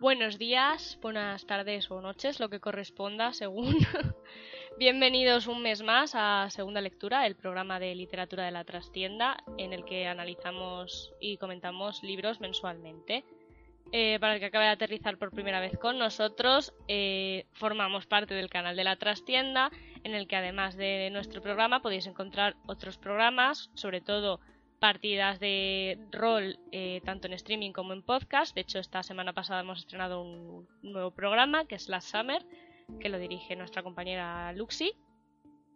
Buenos días, buenas tardes o noches, lo que corresponda según. Bienvenidos un mes más a Segunda Lectura, el programa de literatura de la trastienda, en el que analizamos y comentamos libros mensualmente. Eh, para el que acaba de aterrizar por primera vez con nosotros, eh, formamos parte del canal de la trastienda, en el que además de nuestro programa podéis encontrar otros programas, sobre todo partidas de rol eh, tanto en streaming como en podcast. De hecho, esta semana pasada hemos estrenado un nuevo programa que es Last Summer, que lo dirige nuestra compañera Luxi.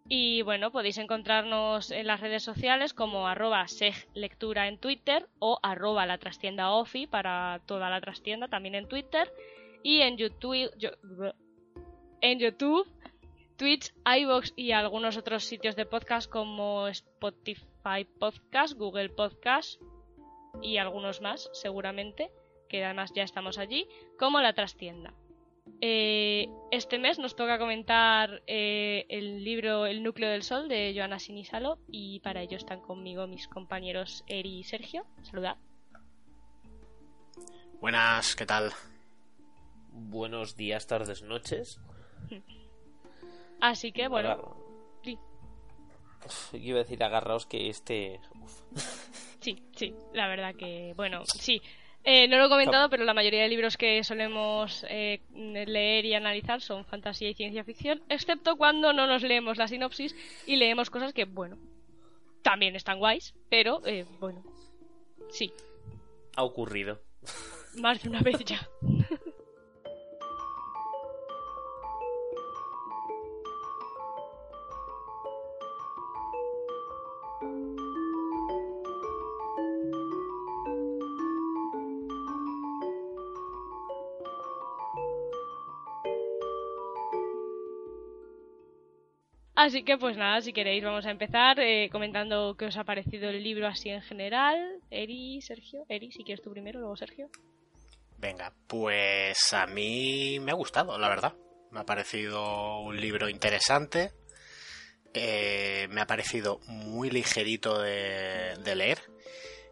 Y bueno, podéis encontrarnos en las redes sociales como arroba seglectura en Twitter o arroba la trastienda para toda la trastienda también en Twitter. Y en YouTube, en YouTube Twitch, iVoox y algunos otros sitios de podcast como Spotify Podcast, Google Podcast y algunos más, seguramente, que además ya estamos allí, como la trastienda. Eh, este mes nos toca comentar eh, el libro El núcleo del sol de Joana Sinisalo y para ello están conmigo mis compañeros Eri y Sergio. Saludad. Buenas, ¿qué tal? Buenos días, tardes, noches. Así que, bueno. Sí. Yo iba a decir agarraos que este. Sí, sí, la verdad que, bueno, sí. Eh, no lo he comentado, pero la mayoría de libros que solemos eh, leer y analizar son fantasía y ciencia ficción, excepto cuando no nos leemos la sinopsis y leemos cosas que, bueno, también están guays, pero, eh, bueno, sí. Ha ocurrido. Más de una vez ya. Así que pues nada, si queréis vamos a empezar eh, comentando qué os ha parecido el libro así en general. Eri, Sergio, Eri, si quieres tú primero, luego Sergio. Venga, pues a mí me ha gustado, la verdad. Me ha parecido un libro interesante. Eh, me ha parecido muy ligerito de, leer.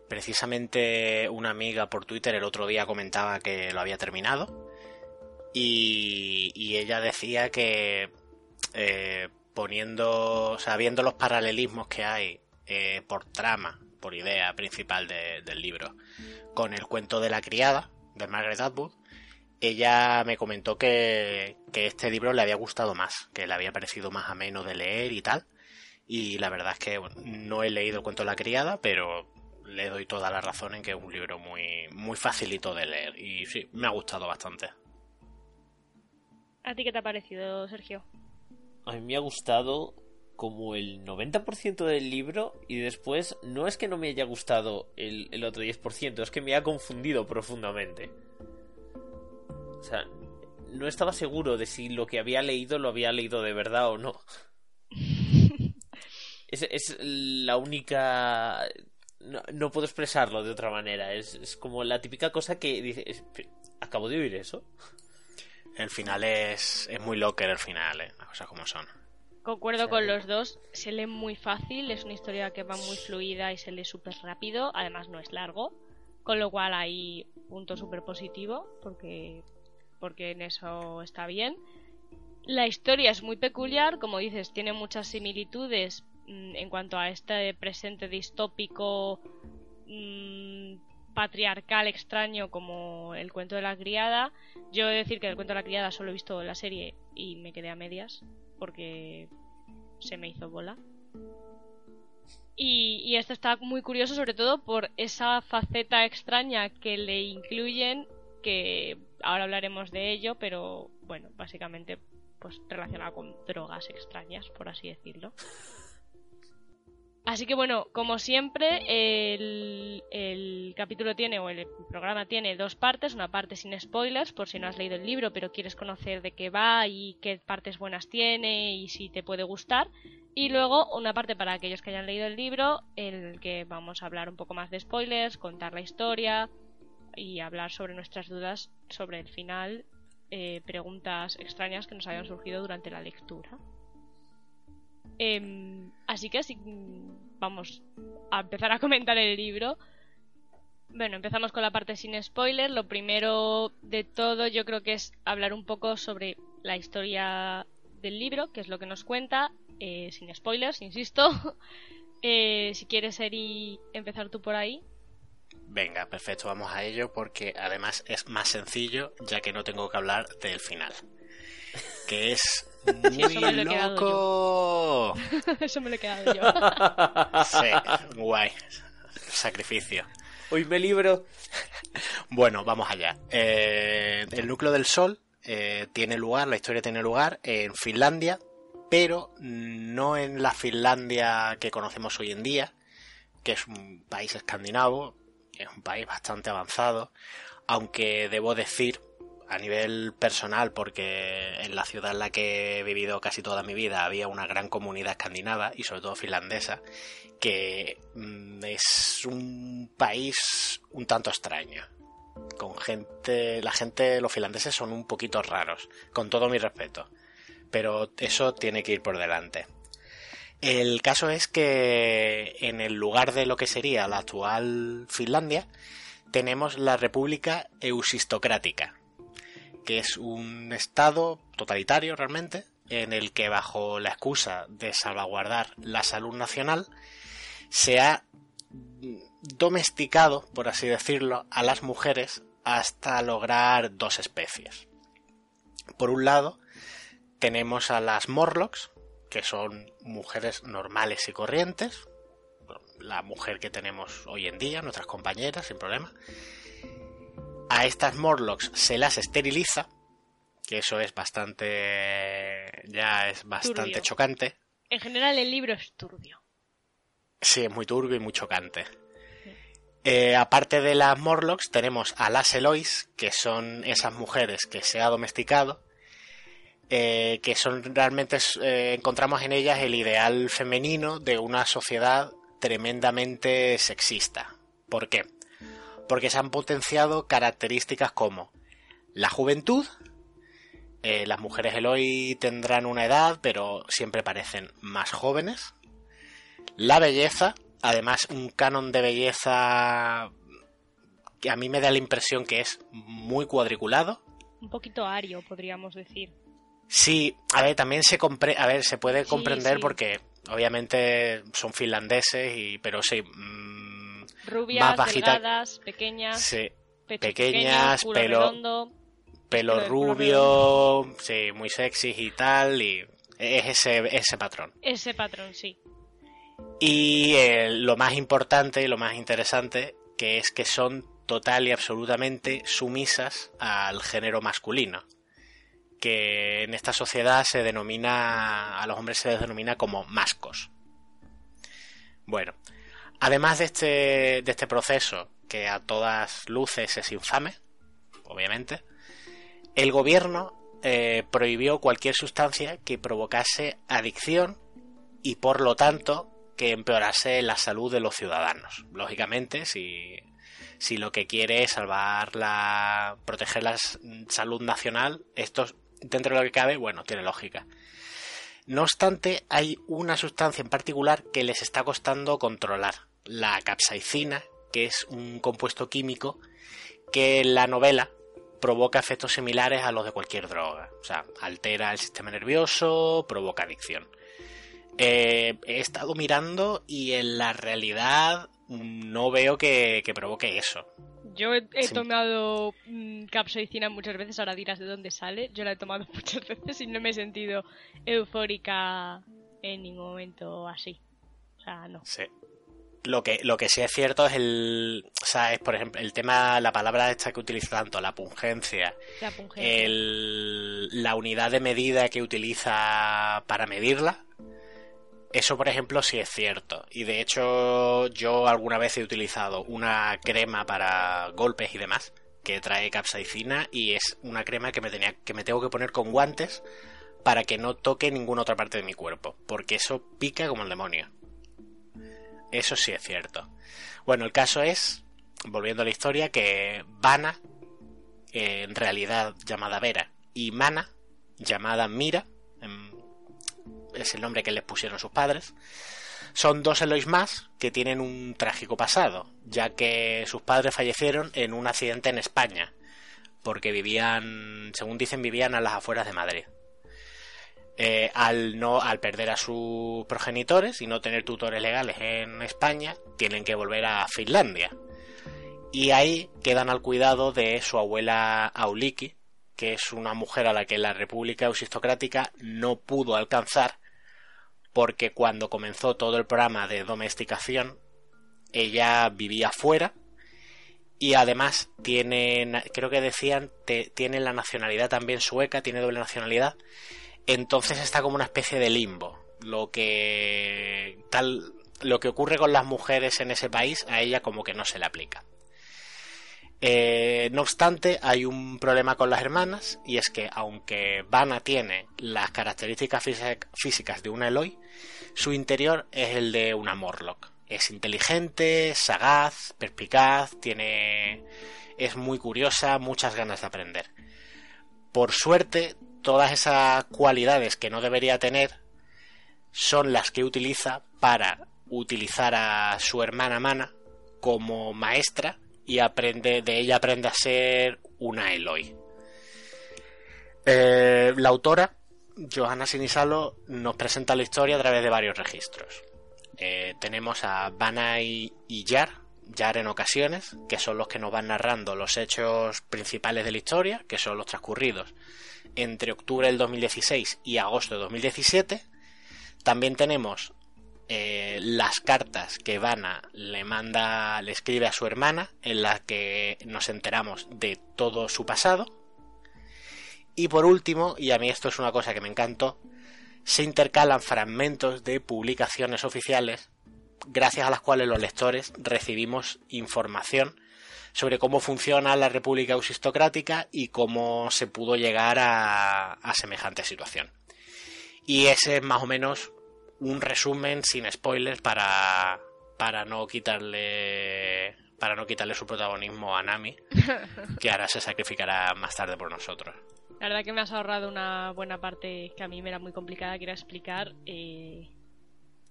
Precisamente una amiga por Twitter el otro día comentaba que lo había terminado. Y, y ella decía que eh, poniendo, o sea, viendo los paralelismos que hay eh, por trama, por idea principal del libro, con el cuento de la criada de Margaret Atwood, ella me comentó que, que este libro le había gustado más, que le había parecido más ameno de leer y tal. Y la verdad es que no he leído el cuento de la criada, pero le doy toda la razón en que es un libro muy, muy facilito de leer. Y sí, me ha gustado bastante. ¿A ti qué te ha parecido, Sergio? A mí me ha gustado como el 90% del libro y después no es que no me haya gustado el, el, otro 10%, es que me ha confundido profundamente. O sea, no estaba seguro de si lo que había leído lo había leído de verdad o no. es, es, la única... No, no, puedo expresarlo de otra manera. Es, es como la típica cosa que dices... ¿Acabo de oír eso? El final es, es muy locker, el final, ¿eh? las cosas como son. Concuerdo con los dos, se lee muy fácil, es una historia que va muy fluida y se lee súper rápido, además no es largo, con lo cual hay punto súper positivo, porque, porque en eso está bien. La historia es muy peculiar, como dices, tiene muchas similitudes mmm, en cuanto a este presente distópico mmm, patriarcal extraño como el cuento de la criada. Yo he de decir que el cuento de la criada solo he visto la serie y me quedé a medias porque se me hizo bola. Y, y, esto está muy curioso sobre todo por esa faceta extraña que le incluyen, que ahora hablaremos de ello, pero bueno, básicamente pues relacionado con drogas extrañas, por así decirlo. Así que bueno, como siempre, el, capítulo tiene, o el programa tiene dos partes, una parte sin spoilers, por si no has leído el libro, pero quieres conocer de qué va y qué partes buenas tiene y si te puede gustar. Y luego una parte para aquellos que hayan leído el libro, en el que vamos a hablar un poco más de spoilers, contar la historia y hablar sobre nuestras dudas sobre el final, eh, preguntas extrañas que nos hayan surgido durante la lectura. Eh, así que si vamos a empezar a comentar el libro. Bueno, empezamos con la parte sin spoiler. Lo primero de todo yo creo que es hablar un poco sobre la historia del libro, que es lo que nos cuenta, eh, sin spoilers, insisto. Eh, si quieres, Eri, empezar tú por ahí. Venga, perfecto, vamos a ello porque además es más sencillo ya que no tengo que hablar del final. Que es muy loco. eso me lo he quedado yo. sí, guay. Sacrificio. Hoy me libro. Bueno, vamos allá. Eh, el núcleo del sol eh, tiene lugar, la historia tiene lugar en Finlandia, pero no en la Finlandia que conocemos hoy en día, que es un país escandinavo, es un país bastante avanzado, aunque debo decir a nivel personal, porque en la ciudad en la que he vivido casi toda mi vida había una gran comunidad escandinava y sobre todo finlandesa, que mm, es un país un tanto extraño. Con gente, la gente, los finlandeses son un poquito raros, con todo mi respeto pero eso tiene que ir por delante. El caso es que en el lugar de lo que sería la actual Finlandia, tenemos la República Eusistocrática, que es un estado totalitario realmente, en el que bajo la excusa de salvaguardar la salud nacional, se ha domesticado, por así decirlo, a las mujeres hasta lograr dos especies. Por un lado, tenemos a las Morlocks, que son mujeres normales y corrientes, la mujer que tenemos hoy en día, nuestras compañeras, sin problema. A estas Morlocks se las esteriliza, que eso es bastante. ya es bastante chocante. En general, el libro es turbio. Sí, es muy turbio y muy chocante. Eh, aparte de las Morlocks, tenemos a las Elois, que son esas mujeres que se ha domesticado eh, que son realmente eh, encontramos en ellas el ideal femenino de una sociedad tremendamente sexista. ¿Por qué? Porque se han potenciado características como la juventud, eh, las mujeres Eloy tendrán una edad, pero siempre parecen más jóvenes. La belleza, además un canon de belleza que a mí me da la impresión que es muy cuadriculado. Un poquito ario, podríamos decir. Sí, a ver, también se compre a ver, se puede comprender porque obviamente son finlandeses y pero sí, mm, rubias, más delgadas, pequeñas, sí, pequeñas, pelo pelo rubio, sí, muy sexy y tal y es ese ese patrón. Ese patrón, sí. Y eh, lo más importante y lo más interesante que es que son total y absolutamente sumisas al género masculino que en esta sociedad se denomina, a los hombres se les denomina como mascos. Bueno, además de este, de este proceso, que a todas luces es infame, obviamente, el gobierno eh, prohibió cualquier sustancia que provocase adicción y por lo tanto que empeorase la salud de los ciudadanos. Lógicamente, si, si lo que quiere es salvar la. proteger la salud nacional, estos dentro de lo que cabe, bueno, tiene lógica. No obstante, hay una sustancia en particular que les está costando controlar, la capsaicina, que es un compuesto químico que en la novela provoca efectos similares a los de cualquier droga. O sea, altera el sistema nervioso, provoca adicción. Eh, he estado mirando y en la realidad no veo que provoque eso. Yo he, tomado mm, capsaicina muchas veces, ahora dirás de dónde sale. Yo la he tomado muchas veces y no me he sentido eufórica en ningún momento así. O sea, no. Sí. Lo que, lo que sí es cierto es el. O sea, es por ejemplo el tema, la palabra esta que utiliza tanto, la pungencia. La pungencia. la unidad de medida que utiliza para medirla eso, por ejemplo, sí es cierto. Y de hecho, yo alguna vez he utilizado una crema para golpes y demás que trae capsaicina y es una crema que me tenía que me tengo que poner con guantes para que no toque ninguna otra parte de mi cuerpo, porque eso pica como el demonio. Eso sí es cierto. Bueno, el caso es, volviendo a la historia, que Vana, en realidad llamada Vera, y Mana, llamada Mira, es el nombre que les pusieron sus padres, Son dos Elois más que tienen un trágico pasado, ya que sus padres fallecieron en un accidente en España, porque vivían, según dicen, vivían a las afueras de Madrid. Eh, al no, al perder a sus progenitores y no tener tutores legales en España, tienen que volver a Finlandia. Y ahí quedan al cuidado de su abuela Auliki, que es una mujer a la que la República Eusistocrática no pudo alcanzar porque cuando comenzó todo el programa de domesticación ella vivía fuera y además tiene, creo que decían, tiene la nacionalidad también sueca, tiene doble nacionalidad, entonces está como una especie de limbo. Lo que tal, lo que ocurre con las mujeres en ese país a ella como que no se le aplica. Eh, no obstante, hay un problema con las hermanas y es que aunque Vanna tiene las características físicas de una Eloy, su interior es el de una Morlock. Es inteligente, sagaz, perspicaz, tiene es muy curiosa, muchas ganas de aprender. Por suerte, todas esas cualidades que no debería tener son las que utiliza para utilizar a su hermana Mana como maestra y aprende de ella aprende a ser una Eloy. Eh, la autora, Johanna Sinisalo, nos presenta la historia a través de varios registros. Eh, tenemos a Vanna y, y Yar, Yar en ocasiones, que son los que nos van narrando los hechos principales de la historia, que son los transcurridos entre octubre del 2016 y agosto de 2017. También tenemos eh, las cartas que Vanna le manda, le escribe a su hermana, en las que nos enteramos de todo su pasado. Y por último, y a mí esto es una cosa que me encantó, se intercalan fragmentos de publicaciones oficiales gracias a las cuales los lectores recibimos información sobre cómo funciona la República Ausistocrática y cómo se pudo llegar a, a semejante situación. Y ese es más o menos un resumen sin spoilers para, para no quitarle para no quitarle su protagonismo a Nami, que ahora se sacrificará más tarde por nosotros. La verdad que me has ahorrado una buena parte que a mí me era muy complicada, que era explicar eh,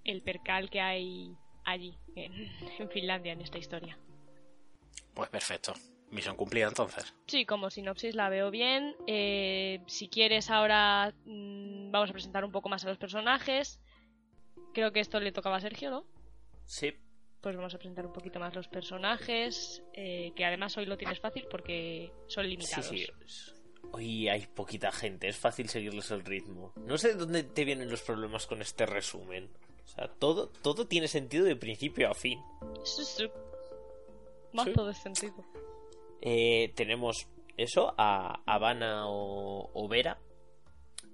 el percal que hay allí, en, Finlandia, en esta historia. Pues perfecto. Misión cumplida entonces. Sí, como sinopsis la veo bien. Eh, si quieres ahora mm, vamos a presentar un poco más a los personajes. Creo que esto le tocaba a Sergio, ¿no? Sí. Pues vamos a presentar un poquito más los personajes, eh, que además hoy lo tienes fácil porque son limitados. Sí, sí. Hoy hay poquita gente, es fácil seguirles el ritmo. No sé de dónde te vienen los problemas con este resumen. O sea, todo, todo tiene sentido de principio a fin. Sí, sí. Mazo de sentido. Eh, tenemos eso, a Habana o, o Vera,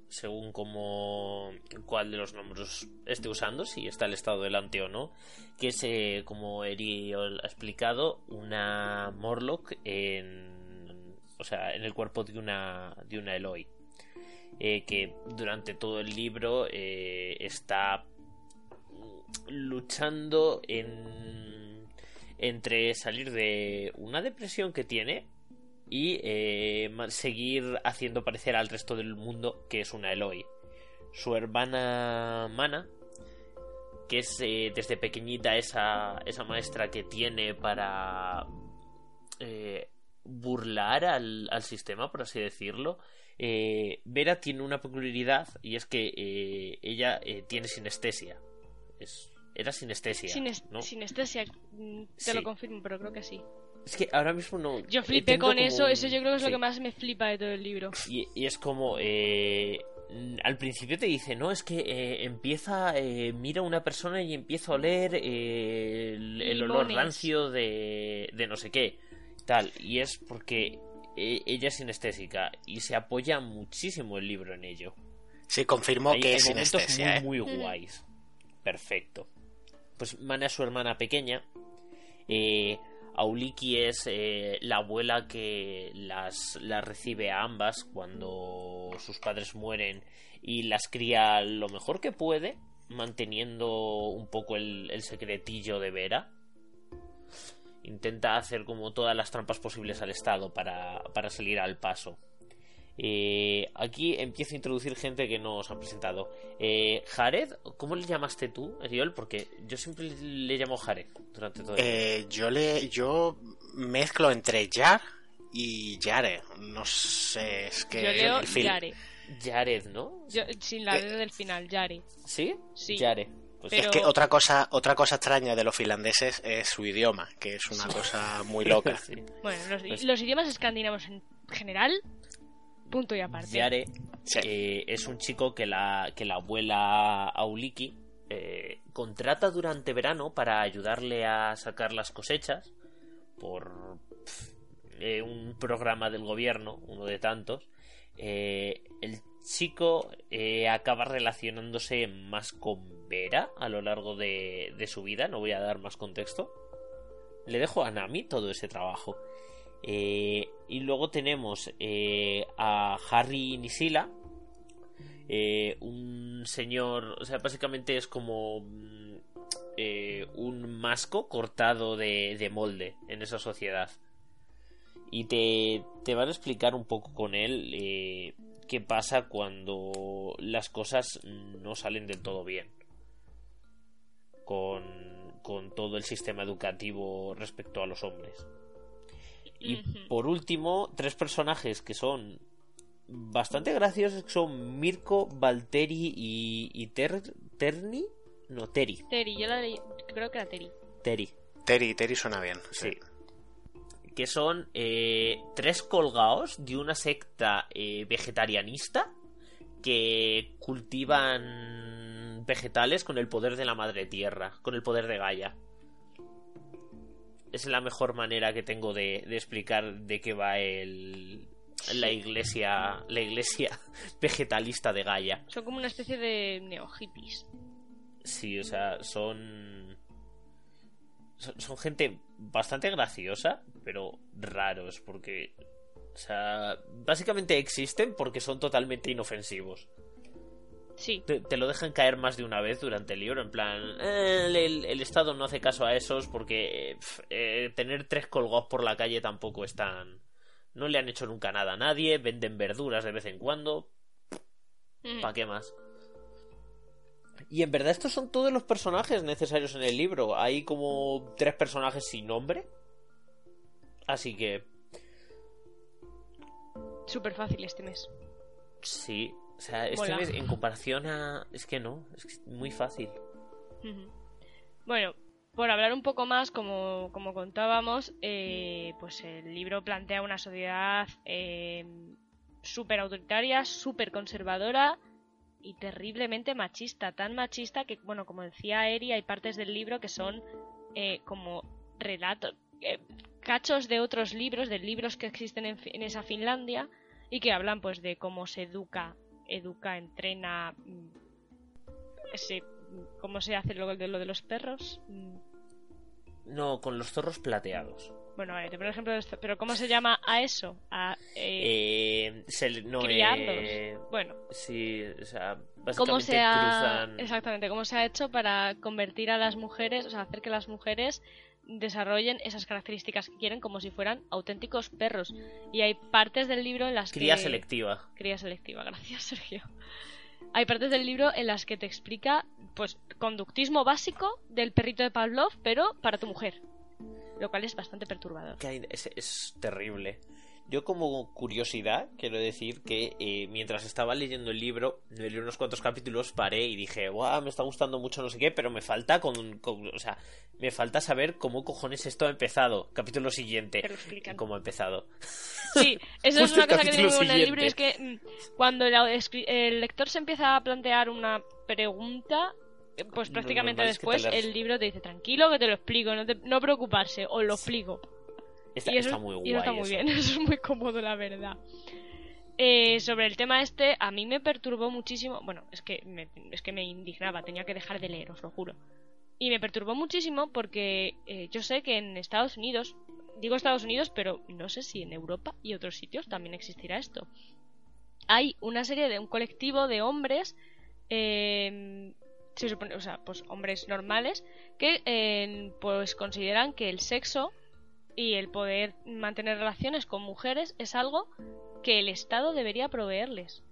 según como cuál de los nombres esté usando, si está el estado delante o no, que es, eh, como Eri ha explicado, una Morlock en, o sea, en el cuerpo de una, de una Eloy, eh, que durante todo el libro eh, está luchando en, entre salir de una depresión que tiene y eh, seguir haciendo parecer al resto del mundo que es una Eloy. Su hermana Mana, que es eh, desde pequeñita esa, esa maestra que tiene para eh, burlar al, al, sistema, por así decirlo. Vera tiene una peculiaridad y es que ella tiene sinestesia. Es, era sinestesia. Sinestesia, mm, te lo confirmo, pero creo que sí. Es que ahora mismo no. Yo flipé con eso, eso yo creo que es lo que más me flipa de todo el libro. Y, es como. Eh, al principio te dice, no, es que eh, empieza, eh, mira a una persona y empieza a oler el, olor rancio de, de no sé qué, tal. Y es porque ella es sinestésica y se apoya muchísimo el libro en ello. Sí, confirmó que es sinestesia. Muy, muy guays. Perfecto. Pues Mana, su hermana pequeña, eh, Auliki es eh, la abuela que las, recibe a ambas cuando sus padres mueren y las cría lo mejor que puede, manteniendo un poco el, secretillo de Vera. Intenta hacer como todas las trampas posibles al Estado para, salir al paso. Eh, aquí empiezo a introducir gente que no os han presentado. Eh, Jared, ¿cómo le llamaste tú, Eriol? Porque yo siempre le llamo Jared durante todo el Eh, yo le yo mezclo entre Jar y Yare. No sé, es que Yo leo Yare. Jared, ¿no? Yo- sin la Eh, D del final, Yare. ¿Sí? Sí. Pues Pero- Es que otra cosa, otra cosa extraña de los finlandeses es su idioma, que es una cosa muy loca. sí. Bueno, los, Pues- los idiomas escandinavos en general, punto y aparte. Yare Sí. eh, es un chico que la, que la abuela Auliki eh, contrata durante verano para ayudarle a sacar las cosechas por eh, un programa del gobierno, uno de tantos. Eh, el chico eh, acaba relacionándose más con Vera a lo largo de, de su vida, no voy a dar más contexto. Le dejo a Nami todo ese trabajo. Eh, y luego tenemos eh, a Harry Nisila, eh, un señor, o sea, básicamente es como mm, un masco cortado de, de molde en esa sociedad. Y te, te van a explicar un poco con él qué pasa cuando las cosas no salen del todo bien. Con, con todo el sistema educativo respecto a los hombres. Y por último, tres personajes que son bastante graciosos, que son Mirko, Valteri y, y Ter- Terni. No, Teri. Teri, yo la leí, creo que era Teri. Teri. Terry, Terry suena bien. Sí. Que son eh, tres colgados de una secta eh, vegetarianista que cultivan vegetales con el poder de la madre tierra, con el poder de Gaia. Es la mejor manera que tengo de, de explicar de qué va el, la iglesia la iglesia vegetalista de Gaia. Son como una especie de neo-hippies. Sí, o sea, son. Son, son gente bastante graciosa, pero raros, porque. O sea, básicamente existen porque son totalmente inofensivos. Sí, Te, te lo dejan caer más de una vez durante el libro, en plan. "Eh, el, Estado no hace caso a esos porque. eh, eh, tener tres colgados por la calle tampoco es tan. No le han hecho nunca nada a nadie, venden verduras de vez en cuando, Ujú. ¿Para qué más? Y en verdad estos son todos los personajes necesarios en el libro. Hay como tres personajes sin nombre. Así que súper fácil este mes. sí. O sea, este Mola. en comparación a... Es que no, es muy fácil. Bueno, por hablar un poco más, como, como contábamos, eh, pues el libro plantea una sociedad eh, súper autoritaria, súper conservadora y terriblemente machista. Tan machista que, bueno, como decía Eri, hay partes del libro que son eh, como relatos, eh, cachos de otros libros, de libros que existen en, en esa Finlandia y que hablan pues de cómo se educa, educa, entrena, mm, ese ¿Cómo se hace lo de, lo de los perros? Mm, No, con los zorros plateados. Bueno, a ver, el ejemplo. ¿Pero cómo se llama a eso? A eh, Eh, se no, eh, Bueno, sí, o sea, básicamente ¿cómo se ha... cruzan... Exactamente, ¿cómo se ha hecho para convertir a las mujeres, o sea, hacer que las mujeres desarrollen esas características que quieren como si fueran auténticos perros? Y hay partes del libro en las Cría que... selectiva. Cría selectiva, gracias Sergio. Hay partes del libro en las que te explica, pues, conductismo básico del perrito de Pavlov, pero para tu mujer. Lo cual es bastante perturbador. Es terrible. Yo como curiosidad quiero decir que eh, mientras estaba leyendo el libro, leí unos cuantos capítulos, paré y dije, guau, me está gustando mucho no sé qué, pero me falta con, con- o sea, me falta saber cómo cojones esto ha empezado. Capítulo siguiente. ¿Cómo ha empezado? Sí, eso es una cosa que tengo en el libro y es que mm, cuando el, lector se empieza a plantear una pregunta, eh, pues prácticamente después las- el libro te dice tranquilo que te lo explico, no, te- no preocuparse, os lo explico. Está, y eso, está muy guay. y eso está muy eso. bien, eso es muy cómodo la verdad. Eh, sobre el tema este, a mí me perturbó muchísimo, bueno, es que me, es que me indignaba, tenía que dejar de leer, os lo juro. Y me perturbó muchísimo porque eh, yo sé que en Estados Unidos, digo Estados Unidos, pero no sé si en Europa y otros sitios también existirá esto. Hay una serie de un colectivo de hombres, eh, se supone, o sea, pues hombres normales, que eh, pues consideran que el sexo y el poder mantener relaciones con mujeres es algo que el Estado debería proveerles.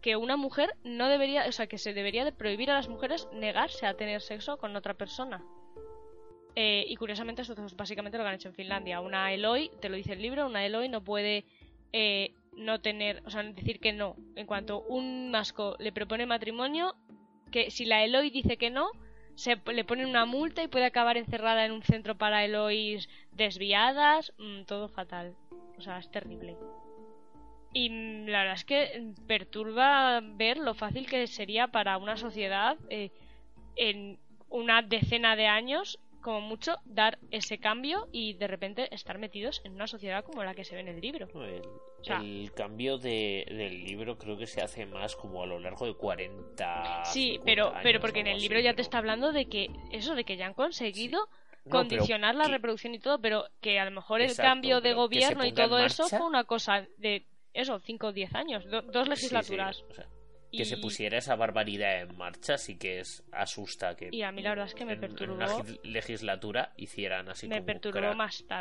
Que una mujer no debería, o sea, que se debería de prohibir a las mujeres negarse a tener sexo con otra persona. Eh, y curiosamente esto es básicamente lo que han hecho en Finlandia. Una Eloy, te lo dice el libro, una Eloy no puede eh, no tener, o sea, decir que no. En cuanto un masco le propone matrimonio, que si la Eloy dice que no, se le ponen una multa y puede acabar encerrada en un centro para Eloys desviadas, mm, todo fatal. O sea, es terrible. Y mm, la verdad es que perturba ver lo fácil que sería para una sociedad eh, en una decena de años como mucho dar ese cambio y de repente estar metidos en una sociedad como la que se ve en el libro. El, cambio de, del libro creo que se hace más como a lo largo de 40 Sí, pero, pero porque en el libro ya te está hablando de que eso, de que ya han conseguido condicionar la reproducción y todo, pero que a lo mejor el cambio de gobierno y todo eso fue una cosa de eso, 5 o 10 años, dos legislaturas que se pusiera esa barbaridad en marcha sí que es asusta que y a mí la verdad es que me perturbó en una legislatura hicieran así me perturbó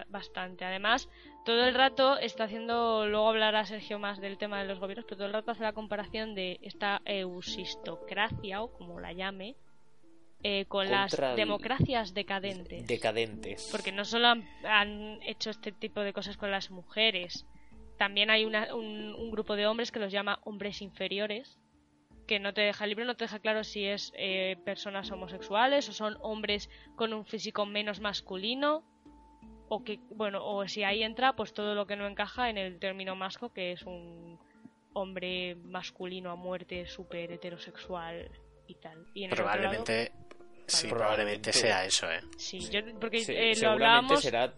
bastante. Además todo el rato está haciendo luego hablará Sergio más del tema de los gobiernos pero todo el rato hace la comparación de esta eusistocracia o como la llame eh, con las democracias decadentes. decadentes. Porque no solo han, hecho este tipo de cosas con las mujeres también hay un, un, grupo de hombres que los llama hombres inferiores, que no te deja el libro no te deja claro si es eh, personas homosexuales o son hombres con un físico menos masculino o que bueno o si ahí entra pues todo lo que no encaja en el término masco que es un hombre masculino a muerte súper heterosexual y tal. Y probablemente sí probablemente sea eso eh sí, yo porque eh, lo hablábamos será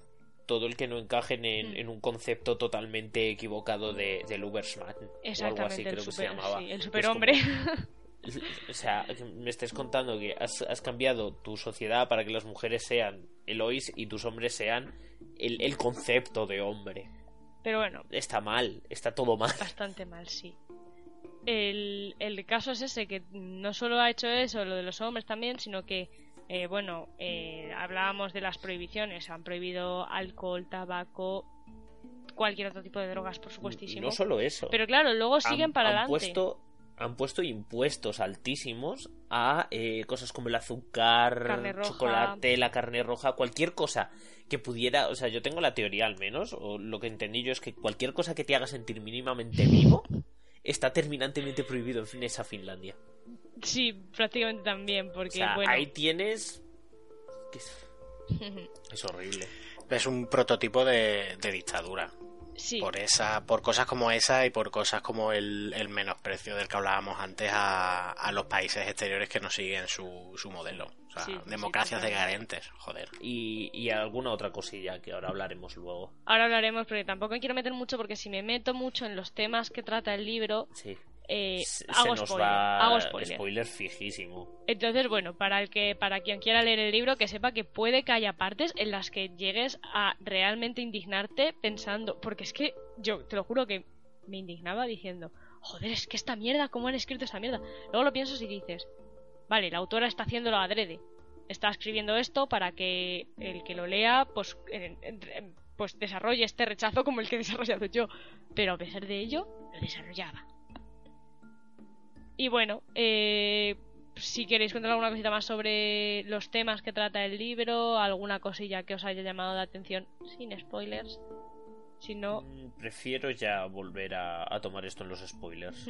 todo el que no encaje en, mm. un concepto totalmente equivocado de, del Ubersman o algo así creo que se llamaba. el superhombre. o sea, me estés contando que has, cambiado tu sociedad para que las mujeres sean Elois y tus hombres sean el, concepto de hombre. Pero bueno. Está mal, está todo mal. Bastante mal, sí. El, el caso es ese, que no solo ha hecho eso, lo de los hombres también, sino que eh, bueno, eh, hablábamos de las prohibiciones. Han prohibido alcohol, tabaco, cualquier otro tipo de drogas, por supuestísimo. No solo eso. Pero claro, luego siguen para han adelante. Puesto, han puesto impuestos altísimos a eh, cosas como el azúcar, chocolate, la carne roja, cualquier cosa que pudiera. O sea, yo tengo la teoría al menos, o lo que entendí yo es que cualquier cosa que te haga sentir mínimamente vivo está terminantemente prohibido en esa Finlandia. Sí, prácticamente también, porque ahí tienes... Es... horrible. Es un prototipo de, dictadura. Sí. Por, esa, por cosas como esa y por cosas como el, menosprecio del que hablábamos antes a, los países exteriores que no siguen su, su modelo. O sea, democracias decadentes, joder. Y, y alguna otra cosilla que ahora hablaremos luego. Ahora hablaremos, porque tampoco me quiero meter mucho, porque si me meto mucho en los temas que trata el libro, sí. Eh, hago, spoiler, spoiler. fijísimo. Entonces, bueno, para el que para quien quiera leer el libro, que sepa que puede que haya partes en las que llegues a realmente indignarte pensando, porque es que yo te lo juro que me indignaba diciendo, joder, es que esta mierda, ¿cómo han escrito esta mierda? Luego lo piensas y dices, vale, la autora está haciéndolo adrede, está escribiendo esto para que el que lo lea, pues, pues desarrolle este rechazo como el que he desarrollado yo, pero a pesar de ello, lo desarrollaba. Y bueno, eh, si queréis contar alguna cosita más sobre los temas que trata el libro, alguna cosilla que os haya llamado la atención, sin spoilers. Si no. Mm, prefiero ya volver a, tomar esto en los spoilers,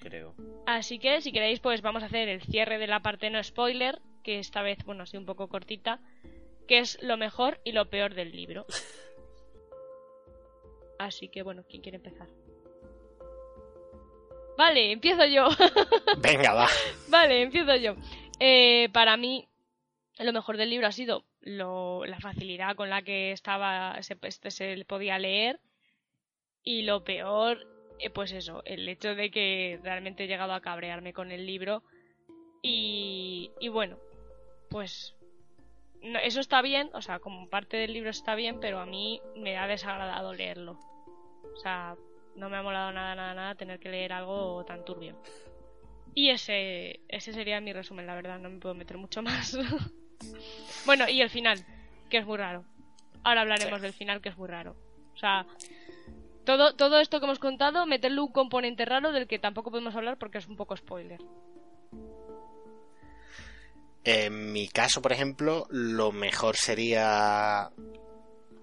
creo. Así que, si queréis, pues vamos a hacer el cierre de la parte no spoiler, que esta vez, bueno, ha sido un poco cortita, que es lo mejor y lo peor del libro. Así que, bueno, ¿quién quiere empezar? Vale, empiezo yo. Venga, va. Vale, empiezo yo. Eh, para mí, lo mejor del libro ha sido la facilidad con la que estaba se, este, se podía leer. Y lo peor, eh, pues eso, el hecho de que realmente he llegado a cabrearme con el libro. Y, y bueno, pues eso está bien, o sea, como parte del libro está bien, pero a mí me ha desagradado leerlo. O sea, no me ha molado nada, nada, nada tener que leer algo tan turbio. Y ese, ese sería mi resumen, la verdad, no me puedo meter mucho más. bueno, y el final, que es muy raro. ahora hablaremos del final, que es muy raro. O sea, todo, todo esto que hemos contado, meterle un componente raro del que tampoco podemos hablar porque es un poco spoiler. En mi caso, por ejemplo, lo mejor sería.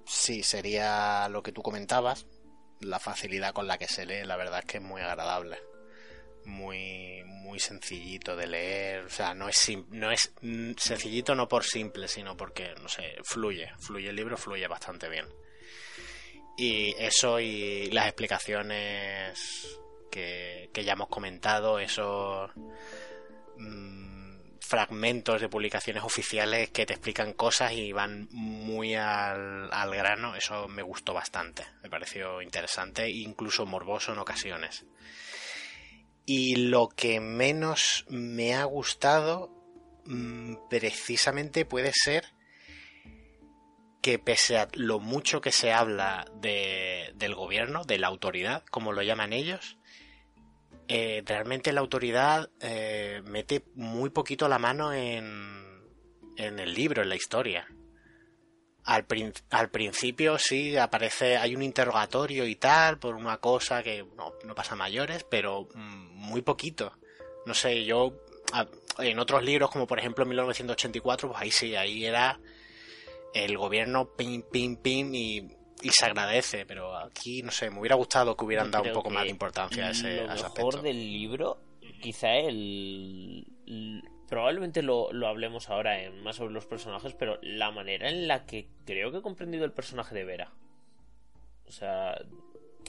Sí, sería lo que tú comentabas. La facilidad con la que se lee, la verdad es que es muy agradable. Muy, muy sencillito de leer. O sea, no es, no es sencillito no por simple, sino porque, no sé, fluye. Fluye el libro, fluye bastante bien. Y eso y las explicaciones que, que ya hemos comentado, eso fragmentos de publicaciones oficiales que te explican cosas y van muy al, grano, eso me gustó bastante, me pareció interesante incluso morboso en ocasiones. Y lo que menos me ha gustado mm, precisamente puede ser que pese a lo mucho que se habla del gobierno, de la autoridad, como lo llaman ellos, eh, realmente la autoridad eh, mete muy poquito la mano en, en el libro, en la historia. Al, al, principio sí aparece, hay un interrogatorio y tal, por una cosa que no, no pasa mayores, pero mm, muy poquito. No sé, yo en otros libros, como por ejemplo 1984, pues ahí sí, ahí era el gobierno pim, pim, pim y y se agradece, pero aquí, no sé, me hubiera gustado que hubieran dado un poco más de importancia a ese, lo mejor del libro, quizá el... Probablemente lo, lo hablemos ahora en, más sobre los personajes, pero la manera en la que creo que he comprendido el personaje de Vera. O sea,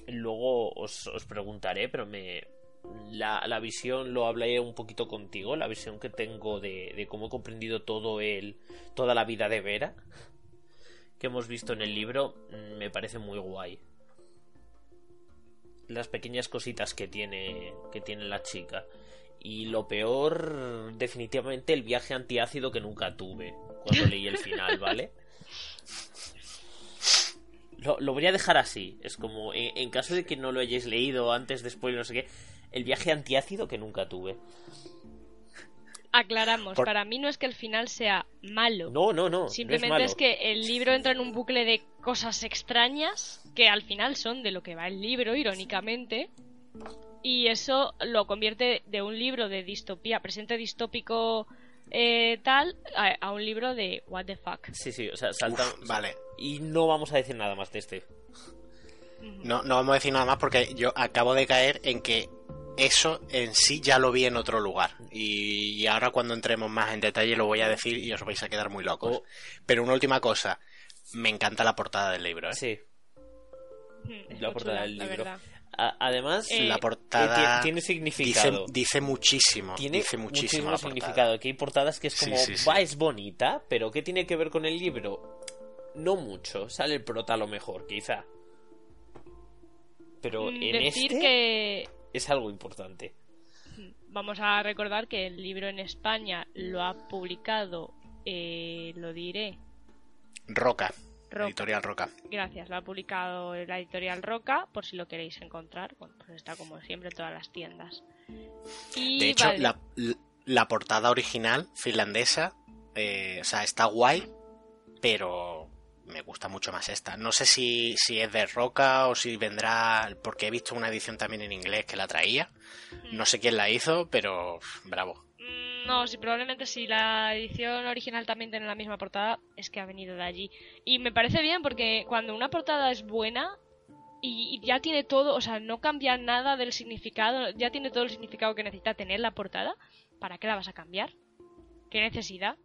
luego os, os preguntaré, pero me, la, la, visión lo hablé un poquito contigo, la visión que tengo de, de cómo he comprendido todo el, toda la vida de Vera que hemos visto en el libro mm, me parece muy guay. Las pequeñas cositas que tiene, que tiene la chica. Y lo peor, definitivamente, el viaje antiácido que nunca tuve cuando leí el final, ¿vale? Lo, lo voy a dejar así. Es como, en, en, caso de que no lo hayáis leído antes, después, no sé qué, el viaje antiácido que nunca tuve. Aclaramos, para mí no es que el final sea malo. No, no, no. Simplemente es, que el libro entra en un bucle de cosas extrañas que al final son de lo que va el libro, irónicamente. Y eso lo convierte de un libro de distopía, presente distópico eh, tal, a, un libro de what the fuck. Sí, sí, o sea, salta. vale. Y no vamos a decir nada más de este. No, no vamos a decir nada más porque yo acabo de caer en que eso en sí ya lo vi en otro lugar. Y, ahora cuando entremos más en detalle lo voy a decir y os vais a quedar muy locos. Oh. Pero una última cosa, me encanta la portada del libro, ¿eh? Sí. Mm, la portada del libro. además, eh, la portada tiene significado. Dice, muchísimo. Tiene dice muchísimo, significado. Que hay portadas que es como, va, es bonita, pero ¿qué tiene que ver con el libro? No mucho. Sale el prota a lo mejor, quizá. Pero mm, en decir este que es algo importante. Vamos a recordar que el libro en España lo ha publicado, eh, lo diré. Roca, Editorial Roca. Gracias, lo ha publicado la editorial Roca, por si lo queréis encontrar. Bueno, pues está como siempre en todas las tiendas. de hecho, la, portada original finlandesa, eh, o sea, está guay, pero me gusta mucho más esta. No sé si, si es de Roca o si vendrá, porque he visto una edición también en inglés que la traía. Mm. No sé quién la hizo, pero bravo. Mm, no, si probablemente si la edición original también tiene la misma portada, es que ha venido de allí. Y me parece bien porque cuando una portada es buena y, ya tiene todo, o sea, no cambia nada del significado, ya tiene todo el significado que necesita tener la portada, ¿para qué la vas a cambiar? ¿Qué necesidad?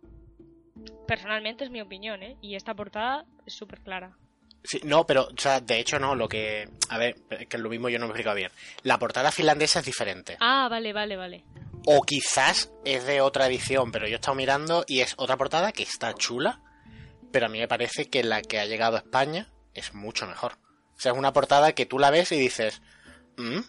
Personalmente es mi opinión, ¿eh? Y esta portada es súper clara. Sí, no, pero, o sea, de hecho no, lo que... A ver, que lo mismo yo no me explico bien. La portada finlandesa es diferente. Ah, vale, vale, vale. O quizás es de otra edición, pero yo he estado mirando y es otra portada que está chula, pero a mí me parece que la que ha llegado a España es mucho mejor. O sea, es una portada que tú la ves y dices... ¿Mm?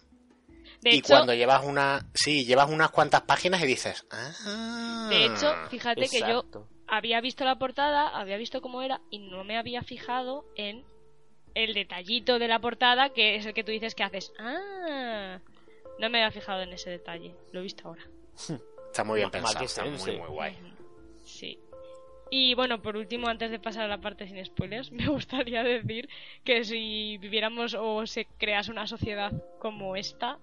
y cuando llevas una... Sí, llevas unas cuantas páginas y dices... Ah, de hecho, fíjate que yo había visto la portada, había visto cómo era y no me había fijado en el detallito de la portada que es el que tú dices que haces. Ah, no me había fijado en ese detalle. Lo he visto ahora. Está muy bien pensado, está muy, muy guay. Sí. Y bueno, por último, antes de pasar a la parte sin spoilers, me gustaría decir que si viviéramos o se crease una sociedad como esta,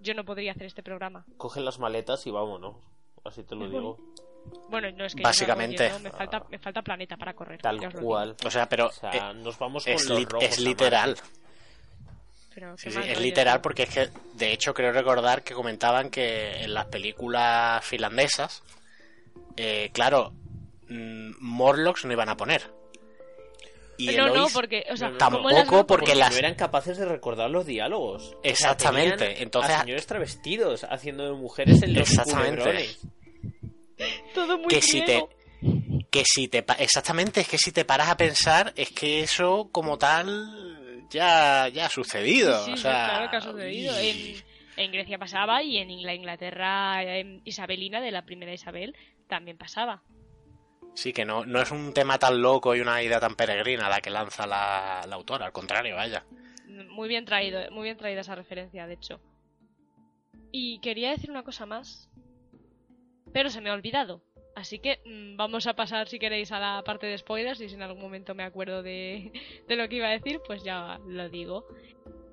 yo no podría hacer este programa. Coge las maletas y vámonos. Así te lo digo. Bueno, no es que Básicamente. no, me, falta, me falta planeta para correr. Tal cual. O sea, pero O sea, eh, nos vamos es, con los li- rojos es a literal. Pero qué Sí, sí, mal es literal porque es que, de hecho, creo recordar que comentaban que en las películas finlandesas, eh, claro, mm, Morlocks no iban a poner. Y no, no, porque, o sea, No, no, ¿cómo tampoco las veo? porque Porque las- no eran capaces de recordar los diálogos. O sea, Exactamente, entonces- a señores travestidos haciendo de mujeres en los Exactamente. culebrones. todo muy que si te que si te exactamente es que si te paras a pensar es que eso como tal ya ya ha sucedido Sí, sí, o sea claro que ha sucedido. En, en Grecia pasaba y en la Inglaterra em, isabelina de la primera Isabel también pasaba. sí que no no es un tema tan loco y una idea tan peregrina la que lanza la, la autora al contrario vaya Muy bien traído, muy bien traída esa referencia, de hecho. Y quería decir una cosa más, pero se me ha olvidado. Así que mm, vamos a pasar, si queréis, a la parte de spoilers. Y si en algún momento me acuerdo de, lo que iba a decir, pues ya lo digo.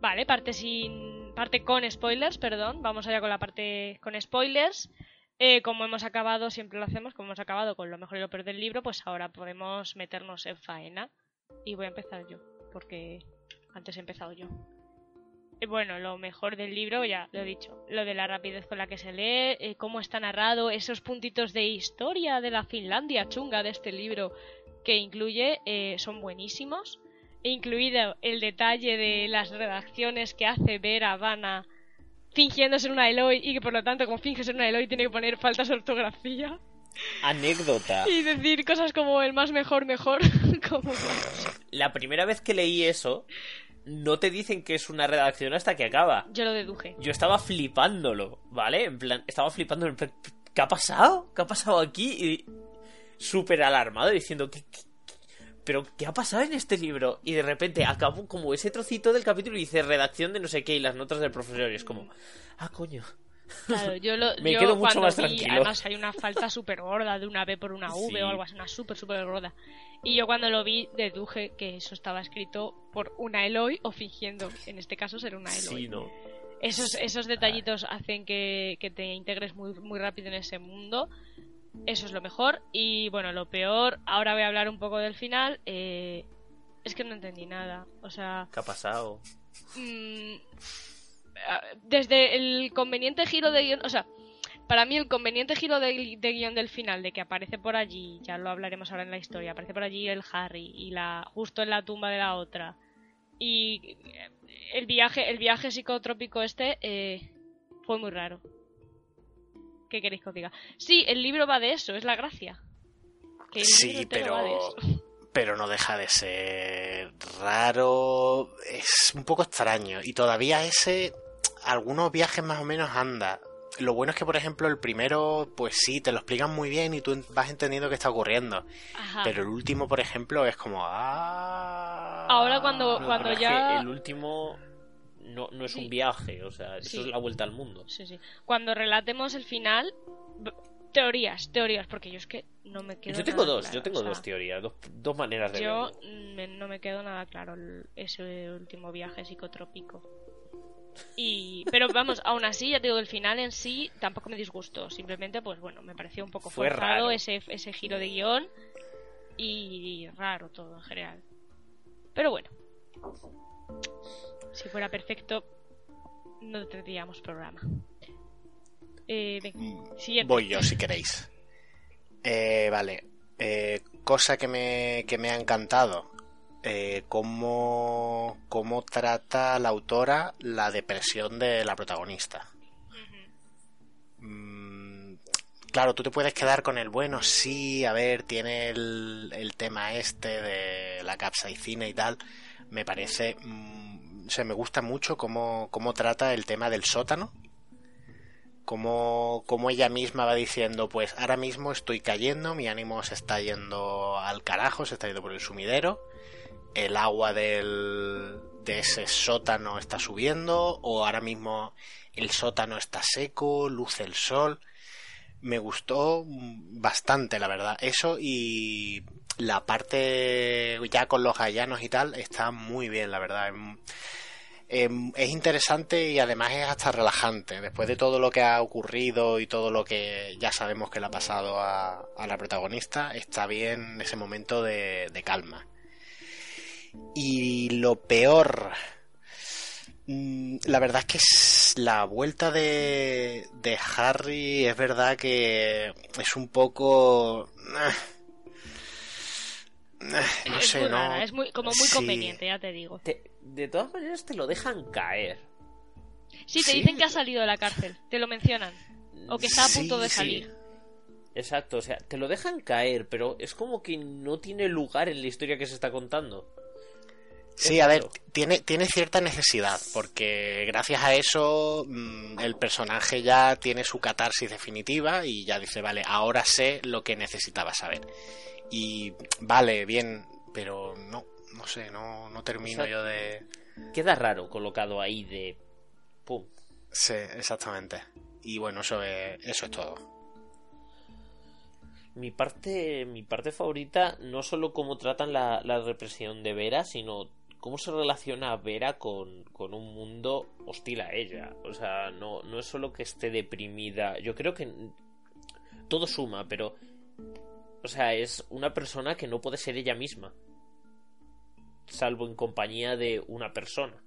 Vale, parte sin. parte con spoilers, perdón. Vamos allá con la parte con spoilers. Eh, como hemos acabado, siempre lo hacemos, como hemos acabado con lo mejor y lo peor del libro, pues ahora podemos meternos en faena. Y voy a empezar yo, porque antes he empezado yo. Eh, Bueno, lo mejor del libro, ya lo he dicho, lo de la rapidez con la que se lee, eh, cómo está narrado, esos puntitos de historia de la Finlandia chunga de este libro que incluye, eh, son buenísimos. He incluido el detalle de las redacciones que hace ver a Vanna fingiendo ser una Eloy y que por lo tanto, como finge ser una Eloy, tiene que poner faltas de ortografía Anécdota. y decir cosas como el más mejor, mejor. como... La primera vez que leí eso, no te dicen que es una redacción hasta que acaba. Yo lo deduje. Yo estaba flipándolo, ¿vale? En plan, estaba flipando. en plan, ¿Qué ha pasado? ¿Qué ha pasado aquí? Y súper alarmado diciendo, ¿qué, qué- qué- pero qué ha pasado en este libro? Y de repente acabo como ese trocito del capítulo y dice redacción de no sé qué y las notas del profesor. Y es como, ah, coño. Claro, yo lo Me yo quedo mucho más vi, tranquilo. Además hay una falta súper gorda de una B por una V Sí. o algo así, una súper, súper gorda. Y yo cuando lo vi deduje que eso estaba escrito por una Eloy o fingiendo, en este caso, ser una Eloy. Sí, no. Esos, esos detallitos hacen que, que te integres muy, muy rápido en ese mundo. Eso es lo mejor. Y bueno, lo peor, ahora voy a hablar un poco del final. eh, es que no entendí nada. O sea, ¿Qué ha pasado? mm, ah, desde el conveniente giro de guion, o sea, para mí el conveniente giro de, de guion del final, de que aparece por allí, ya lo hablaremos ahora en la historia, aparece por allí el Harry y la justo en la tumba de la otra y eh, el viaje, el viaje psicotrópico este eh, fue muy raro. ¿Qué queréis que os diga? Sí, el libro va de eso, es la gracia. Que el sí entero va de pero eso. pero no deja de ser raro es un poco extraño y todavía ese algunos viajes más o menos anda lo bueno es que por ejemplo el primero pues sí te lo explican muy bien y tú vas entendiendo qué está ocurriendo Ajá. Pero el último, por ejemplo, es como. Ah... Ahora cuando- No, cuando pero es ya- que el último no, no es Sí. un viaje, o sea, eso Sí. es la vuelta al mundo. Sí, sí. Cuando relatemos el final, teorías, teorías, porque yo es que no me quedo Yo tengo nada dos, claro, yo tengo o sea, dos teorías, dos, dos maneras de Yo verlo. me- no me quedo nada claro el- ese último viaje psicotrópico. Y, pero vamos, aún así, ya te digo, el final en sí tampoco me disgustó. Simplemente, pues bueno, me pareció un poco Fue forzado raro. ese, ese giro de guion y raro todo en general. Pero bueno, si fuera perfecto, no tendríamos programa. Eh, venga, Mm, siguiente. Voy yo, si queréis. Eh, vale. Eh, cosa que me, que me ha encantado. Eh, cómo, cómo trata la autora la depresión de la protagonista. Mm, claro, tú te puedes quedar con el bueno, sí, a ver, tiene el, el tema este de la capsaicina y tal. Me parece, mm, o sea, me gusta mucho cómo, cómo trata el tema del sótano. Cómo, cómo ella misma va diciendo, pues ahora mismo estoy cayendo, mi ánimo se está yendo al carajo, se está yendo por el sumidero, el agua del, de ese sótano está subiendo, o ahora mismo el sótano está seco, luce el sol. me gustó bastante, la verdad. Eso y la parte ya con los gallanos y tal está muy bien, la verdad. Em, es interesante y además es hasta relajante. Después de todo lo que ha ocurrido y todo lo que ya sabemos que le ha pasado a, la protagonista, está bien ese momento de calma. Y lo peor Mm, la verdad es que la vuelta de, de Harry es verdad que es un poco... No es sé, ¿no? es muy, como muy conveniente, ya te digo. de todas maneras te lo dejan caer. Sí, te dicen que ha salido de la cárcel, te lo mencionan. O que está a punto de salir. Exacto, o sea, te lo dejan caer, pero es como que no tiene lugar en la historia que se está contando. Sí, a ver, tiene, tiene cierta necesidad, porque gracias a eso mm, el personaje ya tiene su catarsis definitiva y ya dice, vale, ahora sé lo que necesitaba saber. Y vale, bien, pero no, no sé, no, no termino yo de... Queda raro colocado ahí de... ¡Pum! Sí, exactamente. Y bueno, eso es, eso es todo. Mi parte, mi parte favorita, no solo cómo tratan la, la represión de Vera, sino cómo se relaciona Vera con, con, un mundo hostil a ella. O sea, no, no es solo que esté deprimida. Yo creo que todo suma, pero. O sea, es una persona que no puede ser ella misma. Salvo en compañía de una persona.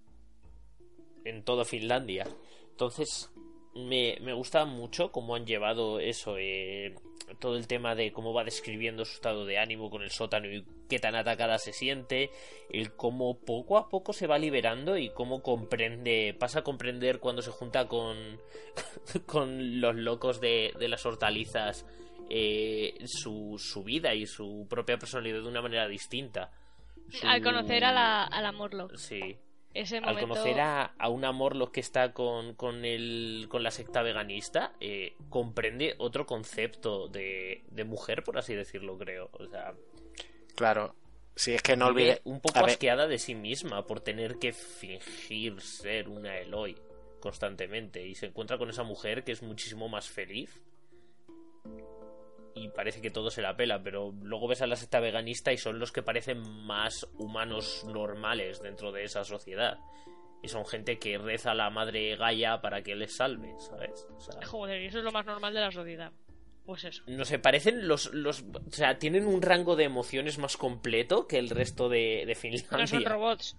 En toda Finlandia. Entonces, me, me gusta mucho cómo han llevado eso. Eh, todo el tema de cómo va describiendo su estado de ánimo con el sótano y qué tan atacada se siente, el cómo poco a poco se va liberando y cómo comprende, pasa a comprender cuando se junta con, con los locos de, de las hortalizas eh, su, su vida y su propia personalidad de una manera distinta. Al conocer a la, a la Morlock. Sí. Al conocer a, a un Morlock que está con, con, el, con la secta veganista, eh, comprende otro concepto de, de mujer, por así decirlo, creo. O sea, claro. Si es que no olvide. Un poco asqueada de sí misma por tener que fingir ser una Eloy constantemente. Y se encuentra con esa mujer que es muchísimo más feliz y parece que todo se la pela, pero luego ves a la secta veganista y son los que parecen más humanos normales dentro de esa sociedad. Y son gente que reza a la madre Gaia para que les salve, ¿sabes? Joder, y eso es lo más normal de la sociedad. Pues eso. No sé, parecen los, los. O sea, tienen un rango de emociones más completo que el resto de, de Finlandia. No son robots.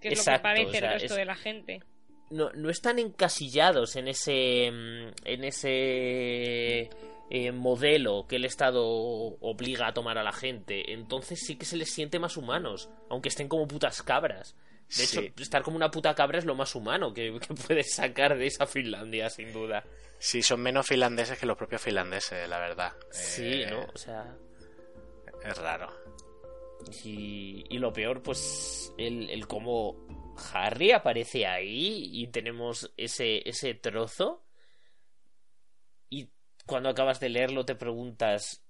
Que es lo que parece el resto de la gente. No, no están encasillados en ese. En ese eh, modelo que el Estado obliga a tomar a la gente. Entonces sí que se les siente más humanos, aunque estén como putas cabras. De hecho, estar como una puta cabra es lo más humano que, puedes sacar de esa Finlandia, sin duda. Sí, son menos finlandeses que los propios finlandeses, la verdad. Sí, eh, ¿no? O sea... Es raro. Y, y lo peor, pues, el, el cómo Harry aparece ahí y tenemos ese, ese trozo cuando acabas de leerlo te preguntas...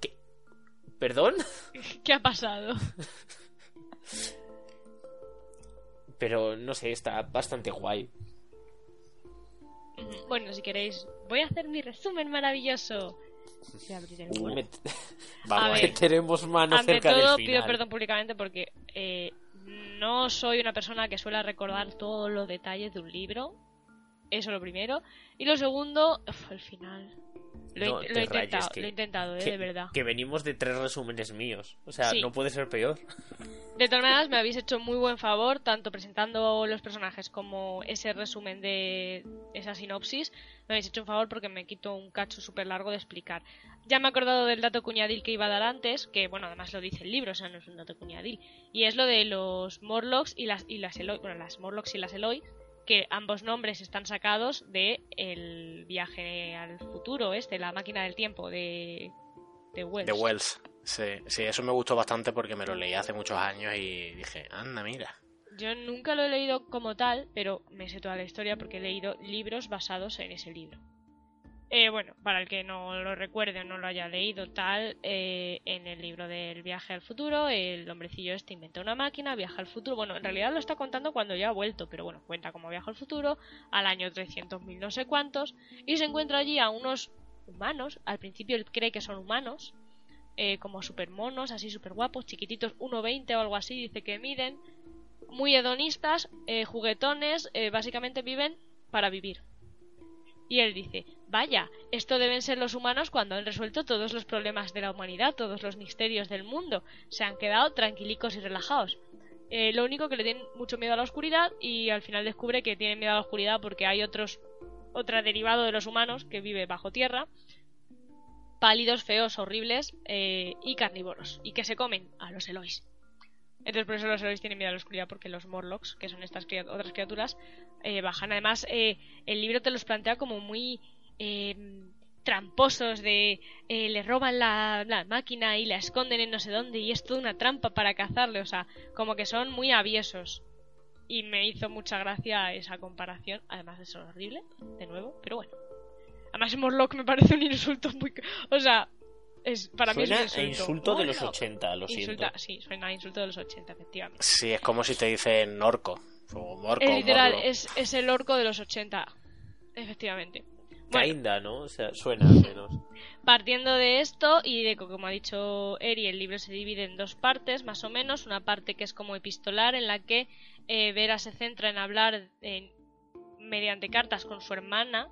¿Qué? ¿Perdón? ¿Qué ha pasado? Pero no sé, está bastante guay. Bueno, si queréis, voy a hacer mi resumen maravilloso. Vamos, tenemos mano ante todo, pido perdón públicamente porque eh, no soy una persona que suele recordar todos los detalles de un libro. Eso lo primero. Y lo segundo, el final. Lo, he, intentado, lo he intentado, eh, de verdad. Que venimos de tres resúmenes míos. O sea, no puede ser peor. De todas maneras, me habéis hecho muy buen favor, tanto presentando los personajes como ese resumen de esa sinopsis. Me habéis hecho un favor porque me quito un cacho súper largo de explicar. Ya me he acordado del dato cuñadil que iba a dar antes, que bueno, además lo dice el libro, o sea, no es un dato cuñadil. Y es lo de los Morlocks y las, y las Eloy, bueno, las Morlocks y las Eloy, que ambos nombres están sacados de el viaje al futuro, este, la máquina del tiempo de, de Wells. De Wells, sí, sí, eso me gustó bastante porque me lo leí hace muchos años y dije, anda, mira. Yo nunca lo he leído como tal, pero me sé toda la historia porque he leído libros basados en ese libro. Eh, bueno, para el que no lo recuerde o no lo haya leído tal, eh, en el libro del viaje al futuro, el hombrecillo este inventa una máquina, viaja al futuro. Bueno, en realidad lo está contando cuando ya ha vuelto, pero bueno, cuenta como viaja al futuro, al año 300.000 no sé cuántos, y se encuentra allí a unos humanos. Al principio él cree que son humanos, eh, como super monos, así super guapos, chiquititos, 1,20 o algo así, dice que miden, muy hedonistas, juguetones, básicamente viven para vivir. Y él dice, vaya, esto deben ser los humanos cuando han resuelto todos los problemas de la humanidad, todos los misterios del mundo. Se han quedado tranquilicos y relajados. Eh, lo único que le tienen mucho miedo a la oscuridad y al final descubre que tienen miedo a la oscuridad porque hay otros, otra derivado de los humanos que vive bajo tierra, pálidos, feos, horribles eh, y carnívoros, y que se comen a los Elois. Entonces por eso los héroes tienen miedo a la oscuridad porque los Morlocks, que son estas otras criaturas, eh, bajan. Además, eh, el libro te los plantea como muy eh, tramposos de le roban la, la, máquina y la esconden en no sé dónde y es toda una trampa para cazarle. O sea, como que son muy aviesos. Y me hizo mucha gracia esa comparación. Además es horrible, de nuevo, pero bueno. Además Morlock me parece un insulto muy... O sea, es, para suena mí es a insulto de los 80, lo insulta, siento. Sí, suena a insulto de los 80, efectivamente. Sí, es como si te dicen orco. O morco, es literal, es, es, el orco de los 80, efectivamente. Kinda, ¿no? O sea, suena al menos. Partiendo de esto y de como ha dicho Eri, el libro se divide en dos partes, más o menos. Una parte que es como epistolar, en la que eh, Vera se centra en hablar mediante cartas con su hermana,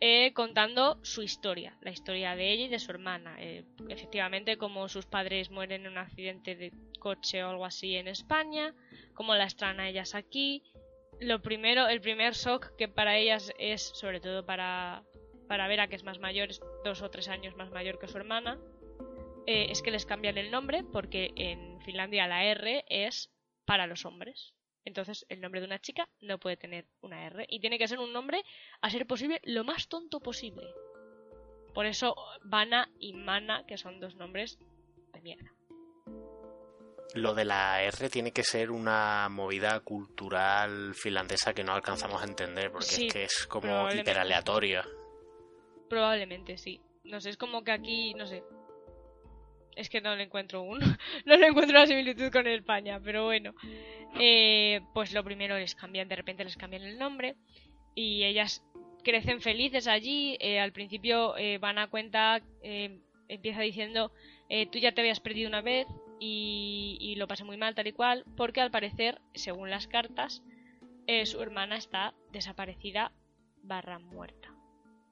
eh, contando su historia, la historia de ella y de su hermana. Eh, efectivamente, como sus padres mueren en un accidente de coche o algo así en España, como la extrañan ellas aquí. Lo primero, el primer shock que para ellas es, sobre todo para, para Vera, que es más mayor, es dos o tres años más mayor que su hermana, eh, es que les cambian el nombre porque en Finlandia la R es para los hombres. Entonces, el nombre de una chica no puede tener una R. Y tiene que ser un nombre, a ser posible, lo más tonto posible. Por eso, Vana y Mana, que son dos nombres de mierda. Lo de la R tiene que ser una movida cultural finlandesa que no alcanzamos a entender, porque Sí, es que es como probablemente. hiper aleatoria. Probablemente sí. No sé, es como que aquí, no sé. Es que no le encuentro un. no le encuentro una similitud con España, pero bueno. Eh, pues lo primero les cambian, de repente les cambian el nombre. Y ellas crecen felices allí. eh, al principio eh, van a cuenta, eh, empieza diciendo: eh, Tú ya te habías perdido una vez y, y lo pasé muy mal, tal y cual. Porque al parecer, según las cartas, eh, su hermana está desaparecida barra muerta.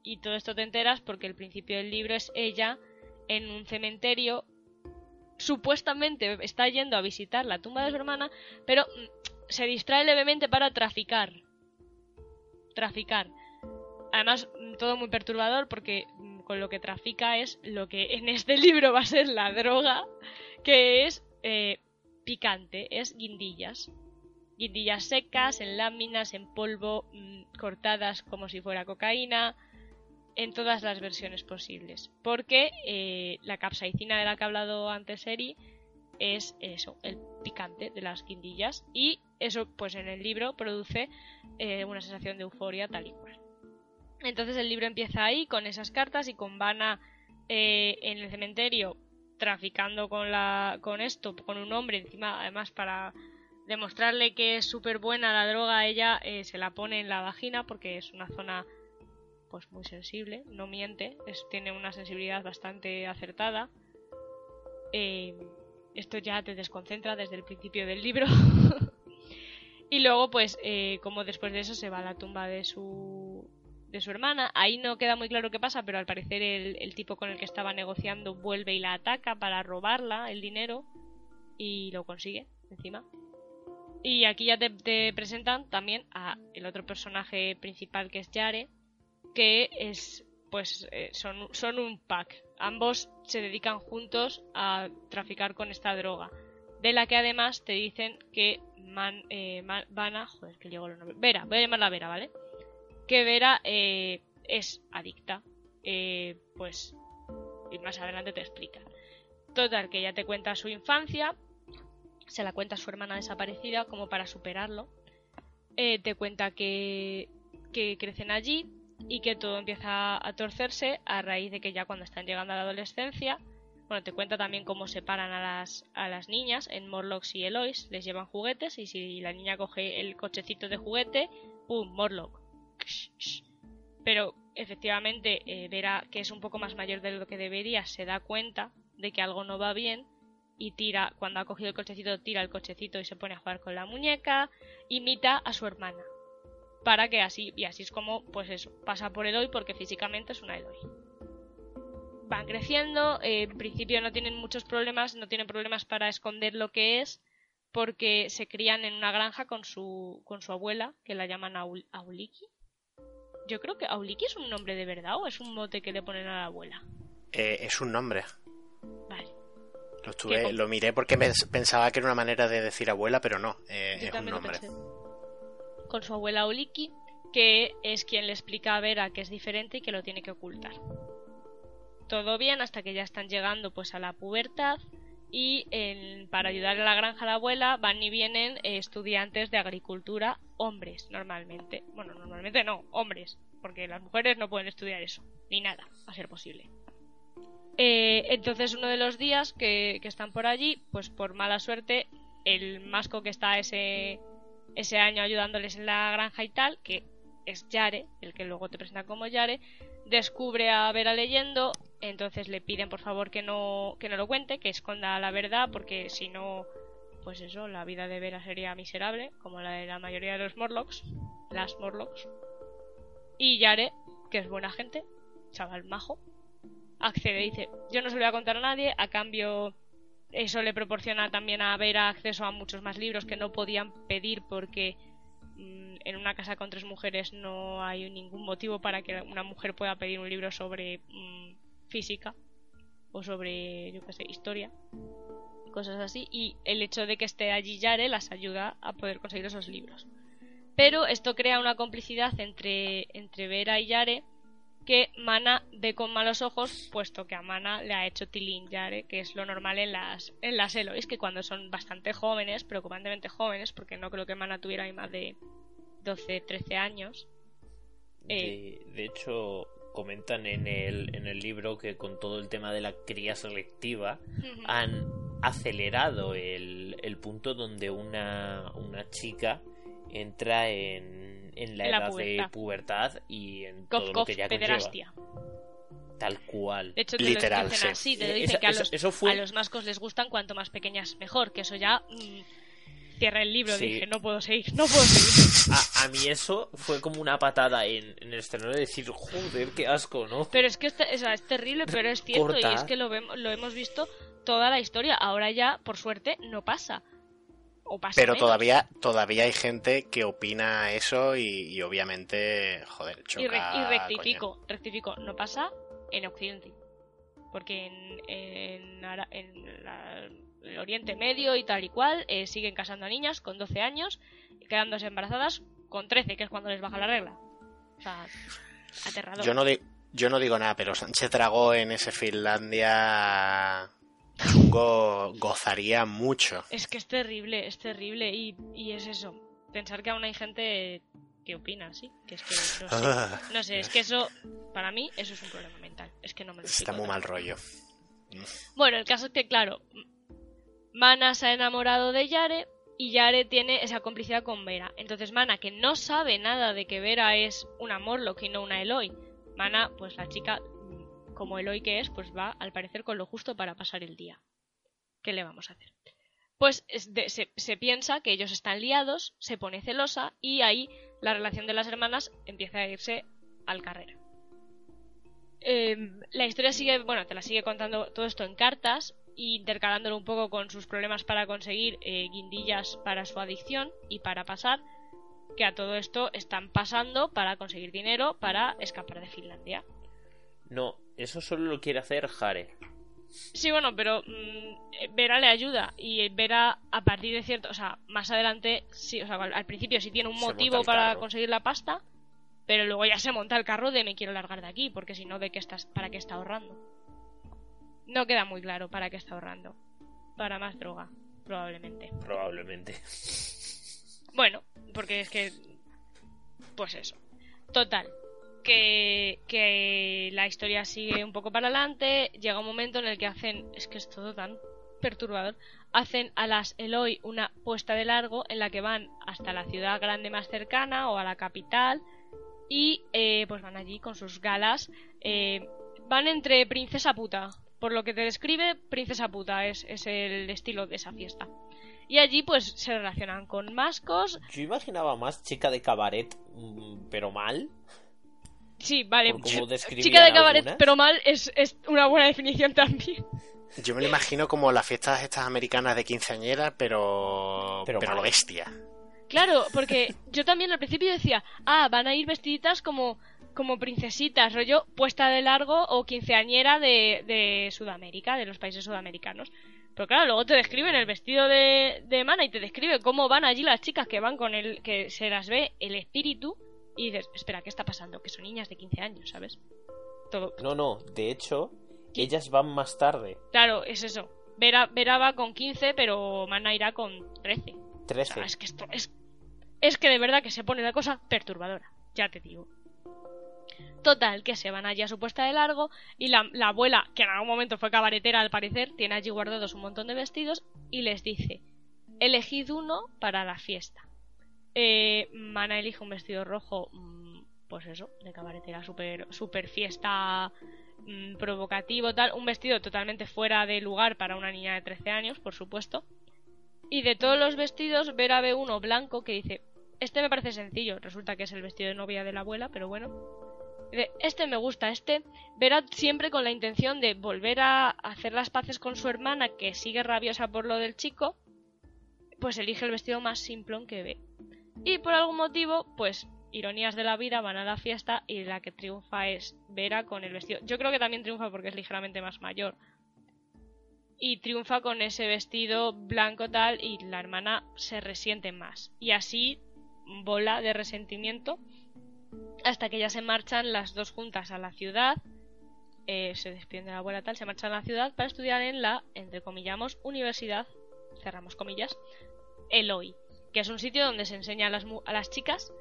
Y todo esto te enteras porque el principio del libro es ella en un cementerio. Supuestamente está yendo a visitar la tumba de su hermana, pero mm, se distrae levemente para traficar. Traficar. Además, mm, todo muy perturbador porque mm, con lo que trafica es lo que en este libro va a ser la droga, que es eh, picante, es guindillas. Guindillas secas, en láminas, en polvo, mm, cortadas como si fuera cocaína, en todas las versiones posibles. Porque eh, la capsaicina de la que ha hablado antes Eri es eso, el picante de las guindillas. Y eso, pues en el libro produce eh, una sensación de euforia tal y cual. Entonces el libro empieza ahí, con esas cartas y con Vanna eh, en el cementerio traficando con, la, con esto, con un hombre encima, además para demostrarle que es súper buena la droga, ella eh, se la pone en la vagina porque es una zona pues muy sensible, no miente, tiene una sensibilidad bastante acertada. Eh, esto ya te desconcentra desde el principio del libro. y luego, pues, eh, como después de eso se va a la tumba de su de su hermana. Ahí no queda muy claro qué pasa, pero al parecer el, el tipo con el que estaba negociando vuelve y la ataca para robarla el dinero y lo consigue encima. Y aquí ya te, presentan también a el otro personaje principal que es Yare, que es pues eh, son, son un pack. Ambos se dedican juntos a traficar con esta droga. De la que además te dicen que Man, eh, Man- Vanna, joder, que llegó los nombres. Vera, voy a llamarla Vera, ¿vale? Que Vera eh, es adicta. Eh, pues, y más adelante te explica. Total, que ella te cuenta su infancia, se la cuenta a su hermana desaparecida como para superarlo. Eh, te cuenta que, que crecen allí y que todo empieza a torcerse a raíz de que ya cuando están llegando a la adolescencia, bueno, te cuenta también cómo separan a las, a las niñas en Morlocks y Elois, les llevan juguetes y si la niña coge el cochecito de juguete, ¡pum! Morlock. Pero efectivamente eh, verá que es un poco más mayor de lo que debería, se da cuenta de que algo no va bien y tira, cuando ha cogido el cochecito, tira el cochecito y se pone a jugar con la muñeca, imita a su hermana. Para que así, y así es como, pues eso, pasa por Eloy porque físicamente es una Eloy. Van creciendo, eh, en principio no tienen muchos problemas, no tienen problemas para esconder lo que es, porque se crían en una granja con su, con su abuela, que la llaman Auliki. Yo creo que Auliki es un nombre de verdad o es un mote que le ponen a la abuela. Eh, es un nombre. Vale. Lo, lo miré porque pensaba que era una manera de decir abuela, pero no, eh, es un nombre. Con su abuela Oliki, que es quien le explica a Vera que es diferente y que lo tiene que ocultar. Todo bien hasta que ya están llegando pues a la pubertad y para ayudar a la granja a la abuela van y vienen eh, estudiantes de agricultura, hombres normalmente. Bueno, normalmente no, hombres, porque las mujeres no pueden estudiar eso, ni nada, a ser posible. Eh, entonces uno de los días que, están por allí, pues por mala suerte, el masco que está ese, ese año ayudándoles en la granja y tal, que es Yare, el que luego te presenta como Yare, descubre a Vera leyendo, entonces le piden por favor que no, que no lo cuente, que esconda la verdad, porque si no, pues eso, la vida de Vera sería miserable, como la de la mayoría de los Morlocks, las Morlocks. Y Yare, que es buena gente, chaval majo, accede, dice, yo no se lo voy a contar a nadie, a cambio eso le proporciona también a Vera acceso a muchos más libros que no podían pedir porque mm, en una casa con tres mujeres no hay ningún motivo para que una mujer pueda pedir un libro sobre mm, física o sobre, yo qué sé, historia, cosas así, y el hecho de que esté allí Yare las ayuda a poder conseguir esos libros. Pero esto crea una complicidad entre, entre Vera y Yare que Mana ve con malos ojos, puesto que a Mana le ha hecho Tilín Yare, que es lo normal en las, en las Elois, que cuando son bastante jóvenes, preocupantemente jóvenes, porque no creo que Mana tuviera más de 12, 13 años. Eh, de, hecho, comentan en el, en el libro que con todo el tema de la cría selectiva han acelerado el, el punto donde una, una chica entra en en la, edad de pubertad y en todo lo que ya pederastia. Tal cual. De hecho, te Literal, lo dicen así, te dicen que a los, a los mascos les gustan cuanto más pequeñas mejor, que eso ya mm, cierra el libro, dije, no puedo seguir, no puedo seguir. A, mí eso fue como una patada en, en el estreno de decir, joder, qué asco, ¿no? Pero es que es, es terrible, pero es cierto, y es que lo, vemos, lo hemos visto toda la historia. Ahora ya, por suerte, no pasa. Pero todavía, todavía hay gente que opina eso y, obviamente, joder, choca, Y, rectifico, rectifico, no pasa en Occidente. Porque en, el Oriente Medio y tal y cual eh, siguen casando a niñas con 12 años y quedándose embarazadas con 13, que es cuando les baja la regla. O sea, aterrador. Yo no, yo no digo nada, pero Sánchez Dragó en ese Finlandia Chungo gozaría mucho. Es que es terrible, es terrible. Y, y es eso. Pensar que aún hay gente que opina así. Que es que no sé, ah. no sé, es que eso, para mí, eso es un problema mental. Es que no me lo Está muy mal rollo. Bueno, el caso es que, claro, Mana se ha enamorado de Yare y Yare tiene esa complicidad con Vera. Entonces Mana, que no sabe nada de que Vera es una Morlock y no una Eloy, Mana, pues la chica como Eloy que es, pues va al parecer con lo justo para pasar el día. ¿Qué le vamos a hacer? Pues se, piensa que ellos están liados, se pone celosa y ahí la relación de las hermanas empieza a irse al carrera. Em, la historia sigue, bueno, te la sigue contando todo esto en cartas, intercalándolo un poco con sus problemas para conseguir eh, guindillas para su adicción y para pasar, que a todo esto están pasando para conseguir dinero para escapar de Finlandia. No, eso solo lo quiere hacer Jare. Sí, bueno, pero mm, Vera le ayuda y Vera a partir de cierto, o sea, más adelante, sí, o sea, al principio sí tiene un motivo para conseguir la pasta, pero luego ya se monta el carro de me quiero largar de aquí, porque si no, ¿de qué estás, para qué está ahorrando? No queda muy claro para qué está ahorrando. Para más droga, probablemente. Probablemente. Bueno, porque es que... Pues eso. Total, que, la historia sigue un poco para adelante. Llega un momento en el que hacen. Es que es todo tan perturbador. Hacen a las Eloy una puesta de largo en la que van hasta la ciudad grande más cercana o a la capital. Y eh, pues van allí con sus galas. Eh, van entre princesa puta. Por lo que te describe, princesa puta es, es el estilo de esa fiesta. Y allí pues se relacionan con mascos. Yo imaginaba más chica de cabaret, mm, pero mal. Sí, vale. Chica de cabaret, algunas. pero mal es, es una buena definición también. Yo me lo imagino como las fiestas estas americanas de quinceañera, pero. Pero lo bestia. Claro, porque yo también al principio decía, ah, van a ir vestiditas como, como princesitas, rollo puesta de largo o quinceañera de, de Sudamérica, de los países sudamericanos. Pero claro, luego te describen el vestido de, de Mana y te describe cómo van allí las chicas que van con el, que se las ve el espíritu y dices, espera, ¿qué está pasando? Que son niñas de 15 años, ¿sabes? Todo. No, no, de hecho, ellas van más tarde. Claro, es eso. Vera, Vera va con 15, pero Mana irá con 13. O 13. sea, es que esto es. Es que de verdad que se pone la cosa perturbadora, ya te digo. Total, que se van allí a su puesta de largo y la, la abuela, que en algún momento fue cabaretera al parecer, tiene allí guardados un montón de vestidos y les dice, elegid uno para la fiesta. Eh, Mana elige un vestido rojo, mm, pues eso, de cabaretera, super, super fiesta mm, provocativo, tal, un vestido totalmente fuera de lugar para una niña de 13 años, por supuesto. Y de todos los vestidos, Vera ve uno blanco que dice, este me parece sencillo, resulta que es el vestido de novia de la abuela, pero bueno. Este me gusta, este Vera siempre con la intención de volver a hacer las paces con su hermana, que sigue rabiosa por lo del chico, pues elige el vestido más simplón que ve. Y por algún motivo, pues ironías de la vida, van a la fiesta y la que triunfa es Vera con el vestido. Yo creo que también triunfa porque es ligeramente más mayor. Y triunfa con ese vestido blanco tal y la hermana se resiente más. Y así bola de resentimiento hasta que ya se marchan las dos juntas a la ciudad. eh, se despiden de la abuela tal, se marchan a la ciudad para estudiar en la, entre comillamos, universidad, cerramos comillas, Eloy, que es un sitio donde se enseña a las, a las chicas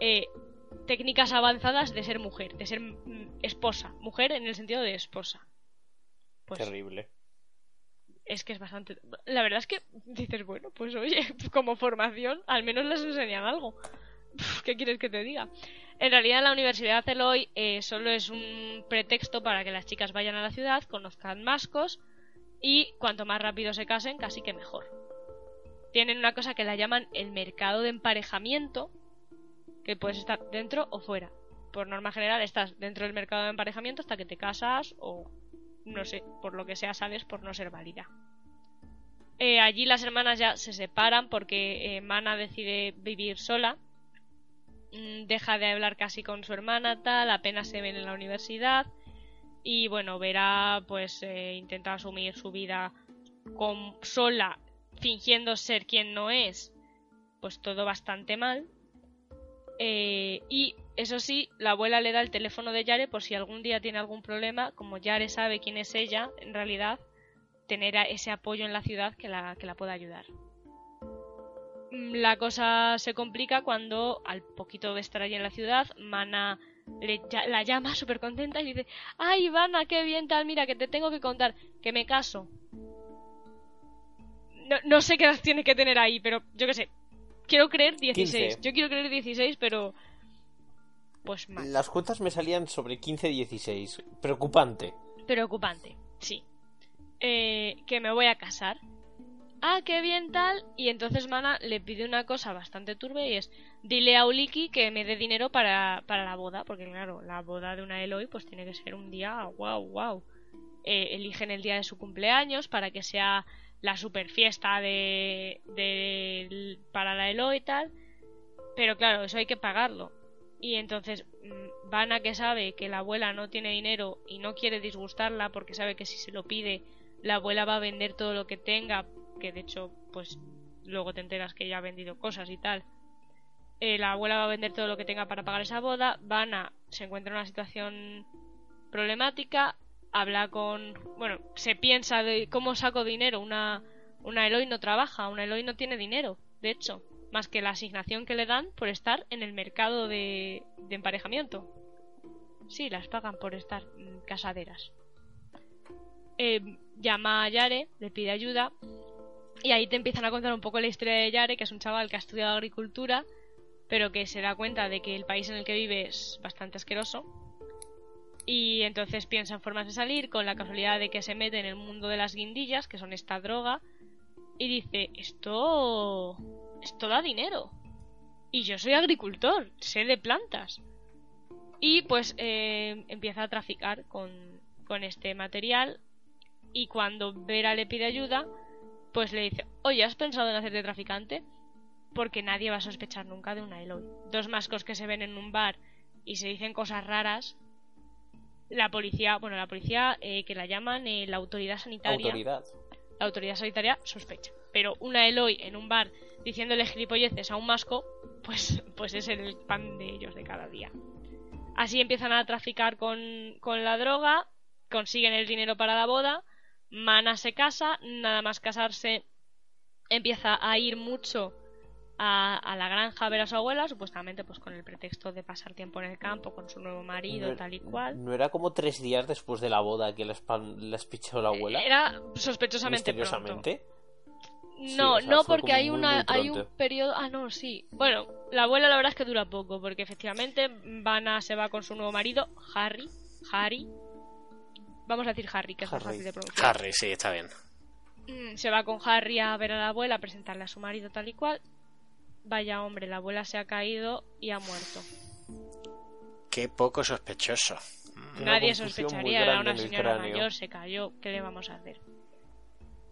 eh, técnicas avanzadas de ser mujer, de ser mm, esposa, mujer en el sentido de esposa. Pues Terrible. es que es bastante. La verdad es que dices, bueno, pues oye, como formación, al menos les enseñan algo. ¿Qué quieres que te diga? En realidad, la Universidad Eloy eh, solo es un pretexto para que las chicas vayan a la ciudad, conozcan mascos y cuanto más rápido se casen, casi que mejor. Tienen una cosa que la llaman el mercado de emparejamiento, que puedes estar dentro o fuera. Por norma general, estás dentro del mercado de emparejamiento hasta que te casas o no sé, por lo que sea sales por no ser válida. Eh, allí las hermanas ya se separan porque eh, Mana decide vivir sola. Mm, Deja de hablar casi con su hermana, tal, apenas se ven en la universidad. Y bueno, Vera pues eh, intenta asumir su vida con, sola, fingiendo ser quien no es. Pues todo bastante mal. Eh, y eso sí, la abuela le da el teléfono de Yare por si algún día tiene algún problema. Como Yare sabe quién es ella, en realidad, tener ese apoyo en la ciudad que la, que la pueda ayudar. Mm, La cosa se complica cuando, al poquito de estar allí en la ciudad, Mana le la llama súper contenta y dice: ¡Ay, Ivana, qué bien tal! Mira, que te tengo que contar que me caso. No, no sé qué edad tiene que tener ahí, pero yo qué sé. Quiero creer 16. 15. Yo quiero creer 16, pero. Pues mal. Las cuentas me salían sobre 15-16. Preocupante. Preocupante, sí. Eh, que me voy a casar. Ah, qué bien tal. Y entonces Mana le pide una cosa bastante turbia y es, dile a Uliki que me dé dinero para, para la boda, porque claro, la boda de una Eloy pues tiene que ser un día, wow, wow. Eh, eligen el día de su cumpleaños para que sea la super fiesta de, para la Eloy y tal. Pero claro, eso hay que pagarlo. Y entonces mm, Vanna que sabe que la abuela no tiene dinero y no quiere disgustarla porque sabe que si se lo pide la abuela va a vender todo lo que tenga, que de hecho pues luego te enteras que ella ha vendido cosas y tal. Eh, la abuela va a vender todo lo que tenga para pagar esa boda. Vanna se encuentra en una situación problemática, habla con, bueno, se piensa de cómo saco dinero. Una una Eloy no trabaja, una Eloy no tiene dinero, de hecho, más que la asignación que le dan por estar en el mercado de, de emparejamiento. Sí, las pagan por estar casaderas. Eh, llama a Yare, le pide ayuda y ahí te empiezan a contar un poco la historia de Yare, que es un chaval que ha estudiado agricultura, pero que se da cuenta de que el país en el que vive es bastante asqueroso. Y entonces piensa en formas de salir, con la casualidad de que se mete en el mundo de las guindillas, que son esta droga, y dice, esto... esto da dinero. Y yo soy agricultor, sé de plantas. Y pues eh, empieza a traficar con, con este material y cuando Vera le pide ayuda, pues le dice, oye, ¿has pensado en hacerte traficante? Porque nadie va a sospechar nunca de una Eloy. Dos mascos que se ven en un bar y se dicen cosas raras. La policía, bueno, la policía eh, que la llaman eh, la autoridad sanitaria. Autoridad. La autoridad sanitaria sospecha. Pero una Eloy en un bar diciéndole gilipolleces a un masco, pues, pues es el pan de ellos de cada día. Así empiezan a traficar con, con la droga, consiguen el dinero para la boda Mana se casa, nada más casarse empieza a ir mucho a, la granja a ver a su abuela, supuestamente pues con el pretexto de pasar tiempo en el campo con su nuevo marido, tal y cual. ¿No era como tres días después de la boda que les, les pichó la abuela? Era sospechosamente Misteriosamente. No, no porque hay una hay un periodo, ah no, sí. Bueno, la abuela la verdad es que dura poco porque efectivamente Vanna se va con su nuevo marido, Harry, Harry, Vamos a decir Harry, que es más fácil de pronunciar. Harry, sí, está bien. Mm, se va con Harry a ver a la abuela, a presentarle a su marido tal y cual. Vaya hombre, la abuela se ha caído y ha muerto. Qué poco sospechoso. Nadie sospecharía, era una señora mayor, se cayó, ¿qué le vamos a hacer?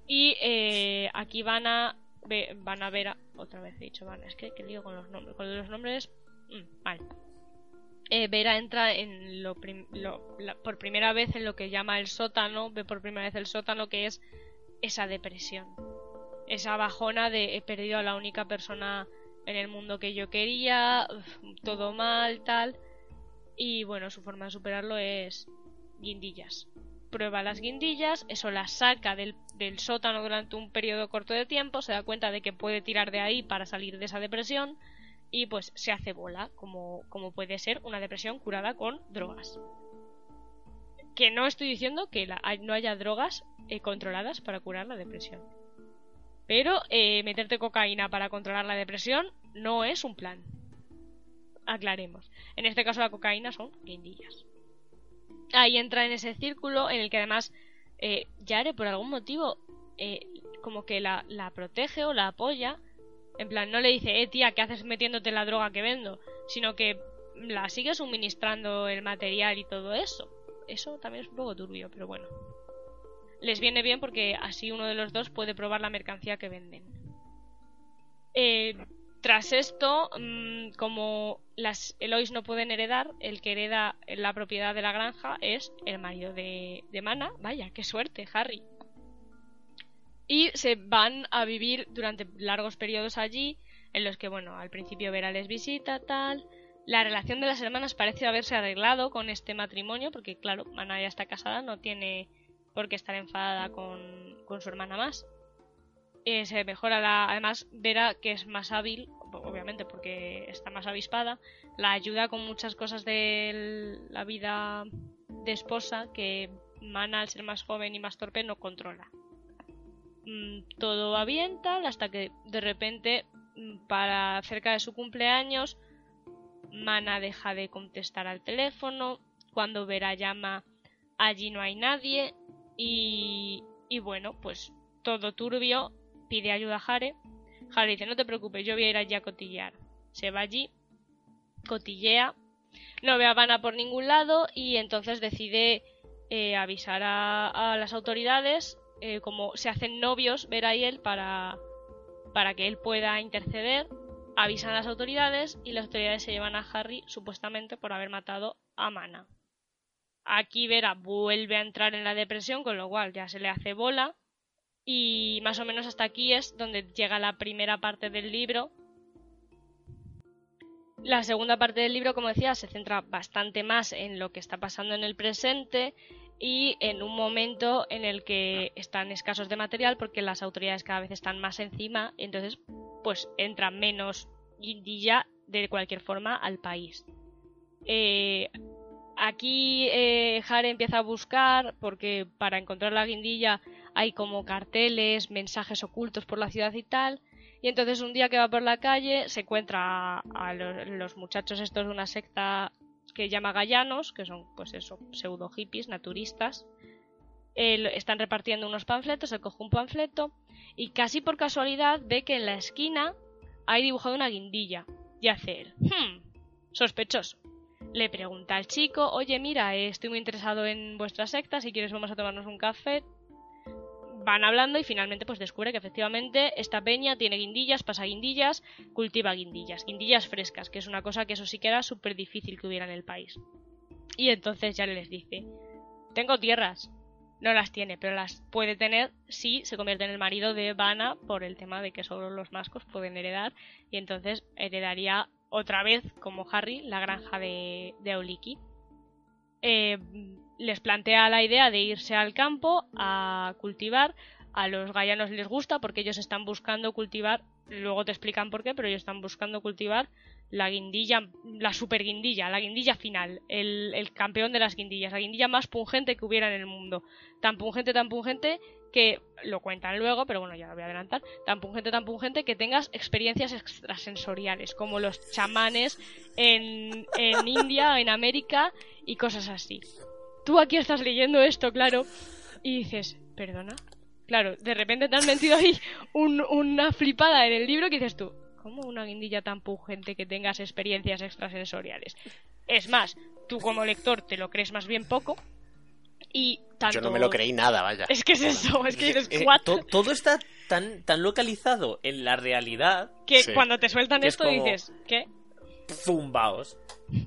Y eh, aquí van a van a ver a, otra vez he dicho van es que, que lío con los nombres con los nombres mm, vale eh, Vera entra en lo, por primera vez en lo que llama el sótano, ve por primera vez el sótano que es esa depresión, esa bajona de he perdido a la única persona en el mundo que yo quería, todo mal, tal. Y bueno, su forma de superarlo es guindillas. Prueba las guindillas, eso la saca del, del sótano durante un periodo corto de tiempo, se da cuenta de que puede tirar de ahí para salir de esa depresión y pues se hace bola, como, como puede ser una depresión curada con drogas. Que no estoy diciendo que no haya drogas eh, controladas para curar la depresión. Pero eh, meterte cocaína para controlar la depresión no es un plan. Aclaremos. En este caso la cocaína son guindillas. Ahí entra en ese círculo en el que además eh, Yare por algún motivo eh, como que la, la protege o la apoya en plan, no le dice, eh, tía, ¿qué haces metiéndote la droga que vendo? Sino que la sigue suministrando el material y todo eso. Eso también es un poco turbio, pero bueno. Les viene bien porque así uno de los dos puede probar la mercancía que venden. Eh, tras esto, mm, como las Elois no pueden heredar, el que hereda la propiedad de la granja es el marido de, de Mana. Vaya, qué suerte, Harry y se van a vivir durante largos periodos allí, en los que, bueno, al principio Vera les visita, tal. La relación de las hermanas parece haberse arreglado con este matrimonio, porque, claro, Mana ya está casada, no tiene por qué estar enfadada con, con su hermana más. Eh, se mejora la. Además, Vera, que es más hábil, obviamente porque está más avispada, la ayuda con muchas cosas de la vida de esposa que Mana, al ser más joven y más torpe, no controla. Mm, todo va bien tal hasta que de repente mm, para cerca de su cumpleaños Mana deja de contestar al teléfono cuando Vera llama allí no hay nadie y, bueno pues todo turbio pide ayuda a Jare. Jare dice no te preocupes yo voy a ir allí a cotillear se va allí cotillea no ve a Vanna por ningún lado y entonces decide eh, avisar a las autoridades eh, como se hacen novios Vera y él para, para que él pueda interceder, avisan a las autoridades y las autoridades se llevan a Harry supuestamente por haber matado a Mana. Aquí Vera vuelve a entrar en la depresión, con lo cual ya se le hace bola. Y más o menos hasta aquí es donde llega la primera parte del libro. La segunda parte del libro, como decía, se centra bastante más en lo que está pasando en el presente, y en un momento en el que están escasos de material porque las autoridades cada vez están más encima, entonces pues entra menos guindilla de cualquier forma al país. Eh, aquí eh, Harry empieza a buscar porque para encontrar la guindilla hay como carteles, mensajes ocultos por la ciudad y tal. Y entonces un día que va por la calle se encuentra a, los, muchachos estos de una secta que llama Gallanos, que son pues eso, pseudo hippies, naturistas. están repartiendo unos panfletos, él coge un panfleto y casi por casualidad ve que en la esquina hay dibujado una guindilla. Y hace él, hmm, sospechoso. Le pregunta al chico, oye mira, estoy muy interesado en vuestra secta, si quieres vamos a tomarnos un café van hablando y finalmente pues descubre que efectivamente esta peña tiene guindillas, pasa guindillas, cultiva guindillas, guindillas frescas, que es una cosa que eso sí que era súper difícil que hubiera en el país. Y entonces ya les dice, tengo tierras, no las tiene, pero las puede tener si se convierte en el marido de Vanna por el tema de que solo los mascos pueden heredar y entonces heredaría otra vez como Harry la granja de, de Auliki. Eh, les plantea la idea de irse al campo a cultivar. A los gallanos les gusta porque ellos están buscando cultivar, luego te explican por qué, pero ellos están buscando cultivar la guindilla, la super guindilla, la guindilla final, el, el campeón de las guindillas, la guindilla más pungente que hubiera en el mundo. Tan pungente, tan pungente que lo cuentan luego, pero bueno, ya lo voy a adelantar, tan pungente, tan pungente que tengas experiencias extrasensoriales, como los chamanes en, en India, en América y cosas así tú aquí estás leyendo esto, claro, y dices, perdona. Claro, de repente te has metido ahí una flipada en el libro que dices tú, ¿cómo una guindilla tan pungente que tengas experiencias extrasensoriales? Es más, tú como lector te lo crees más bien poco. Y tanto... Yo no me lo creí nada, vaya. Es que es eso, es que dices, eh, todo está tan, tan localizado en la realidad. Que cuando te sueltan esto dices, ¿qué? Zumbaos.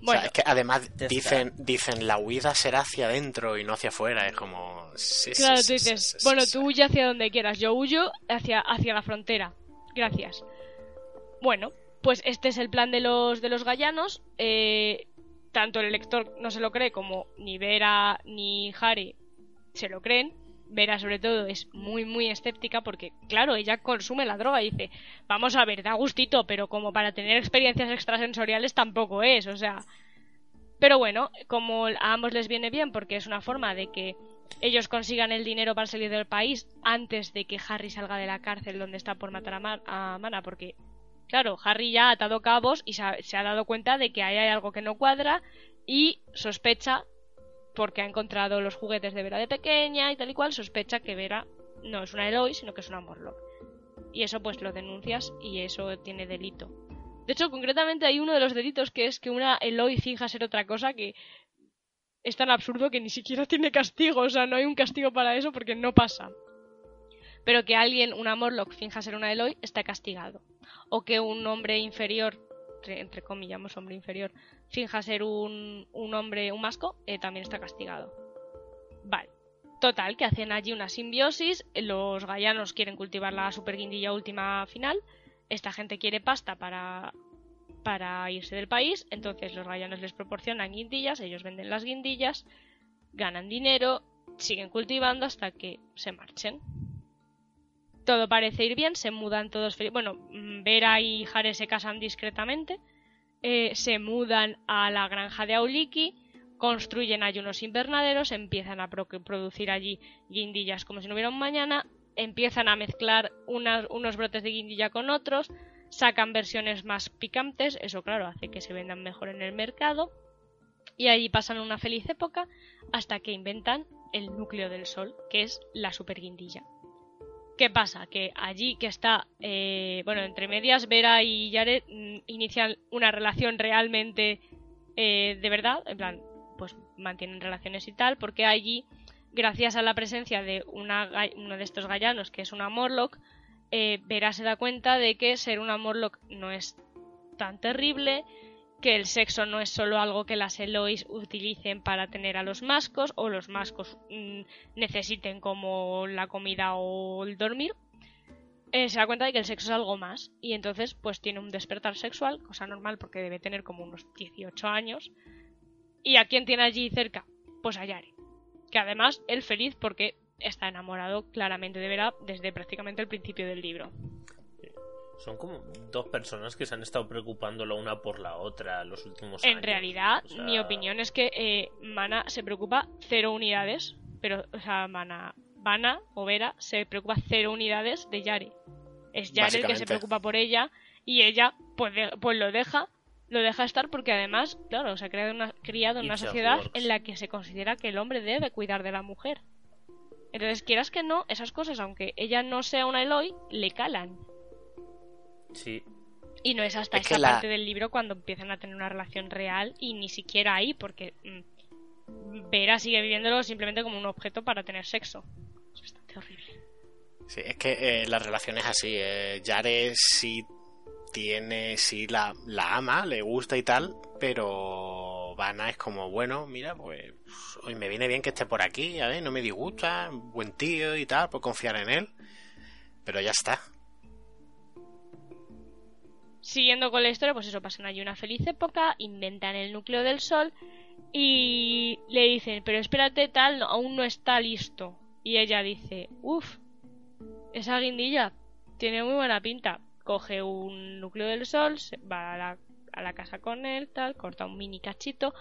Bueno, es que además dicen, dicen la huida será hacia adentro y no hacia afuera. Es como. claro, tú dices, bueno, tú huye hacia donde quieras. Yo huyo hacia, hacia la frontera. Gracias. Bueno, pues este es el plan de los, de los gallanos. Eh, tanto el lector no se lo cree como ni Vera ni Harry se lo creen. Vera sobre todo es muy muy escéptica porque claro, ella consume la droga y dice, vamos a ver, da gustito, pero como para tener experiencias extrasensoriales tampoco es, o sea... Pero bueno, como a ambos les viene bien porque es una forma de que ellos consigan el dinero para salir del país antes de que Harry salga de la cárcel donde está por matar a, Mana, porque claro, Harry ya ha atado cabos y se ha, dado cuenta de que hay algo que no cuadra y sospecha porque ha encontrado los juguetes de Vera de pequeña y tal y cual, sospecha que Vera no es una Eloy, sino que es una Morlock. Y eso pues lo denuncias y eso tiene delito. De hecho, concretamente hay uno de los delitos que es que una Eloy finja ser otra cosa que es tan absurdo que ni siquiera tiene castigo, o sea, no hay un castigo para eso porque no pasa. Pero que alguien, una Morlock, finja ser una Eloy, está castigado. O que un hombre inferior entre, comillas, hombre inferior, finja ser un, un hombre, un masco, eh, también está castigado. Vale. Total, que hacen allí una simbiosis, los gallanos quieren cultivar la super guindilla última final, esta gente quiere pasta para, para irse del país, entonces los gallanos les proporcionan guindillas, ellos venden las guindillas, ganan dinero, siguen cultivando hasta que se marchen todo parece ir bien, se mudan todos Bueno, mm, Vera y Jare se casan discretamente, eh, se mudan a la granja de Auliki, construyen allí unos invernaderos, empiezan a producir allí guindillas como si no hubiera un mañana, empiezan a mezclar unos brotes de guindilla con otros, sacan versiones más picantes, eso claro hace que se vendan mejor en el mercado, y allí pasan una feliz época hasta que inventan el núcleo del sol, que es la super guindilla. ¿Qué pasa? Que allí que está, eh, bueno, entre medias, Vera y Jared mm, inician una relación realmente eh, de verdad, en plan, pues mantienen relaciones y tal, porque allí, gracias a la presencia de una, uno de estos gallanos, que es una Morlock, eh, Vera se da cuenta de que ser una Morlock no es tan terrible, que el sexo no es solo algo que las Elois utilicen para tener a los mascos o los mascos mm, necesiten como la comida o el dormir. Eh, se da cuenta de que el sexo es algo más y entonces pues tiene un despertar sexual, cosa normal porque debe tener como unos 18 años. ¿Y a quién tiene allí cerca? Pues a Yari. Que además él feliz porque está enamorado claramente de Vera desde prácticamente el principio del libro. Son como dos personas que se han estado preocupando la una por la otra los últimos años. En realidad, O sea, mi opinión es que eh, Mana se preocupa cero unidades, pero, o sea, Mana, Vana o Vera se preocupa cero unidades de Yare. Es Yare el que se preocupa por ella y ella, pues, de- pues lo deja, lo deja estar porque además, claro, se ha creado una, criado en una sociedad works. en la que se considera que el hombre debe cuidar de la mujer. Entonces, quieras que no, esas cosas, aunque ella no sea una Eloy, le calan. Sí, Y no es hasta Es esta la- parte del libro cuando empiezan a tener una relación real y ni siquiera ahí, porque mm, Vera sigue viviéndolo simplemente como un objeto para tener sexo. Es bastante horrible. Sí, es que eh, la relación es así. Eh, Yare sí tiene, sí la, la ama, le gusta y tal, pero Vanna es como, bueno, mira, pues hoy me viene bien que esté por aquí, a ver, no me disgusta, buen tío y tal, puedo confiar en él, pero ya está. Siguiendo con la historia, pues eso, pasan allí una feliz época, inventan el núcleo del sol y le dicen, pero espérate, tal, aún no está listo. Y ella dice, uff, esa guindilla tiene muy buena pinta. Coge un núcleo del sol, se va a la, a la casa con él, tal, corta un mini cachito,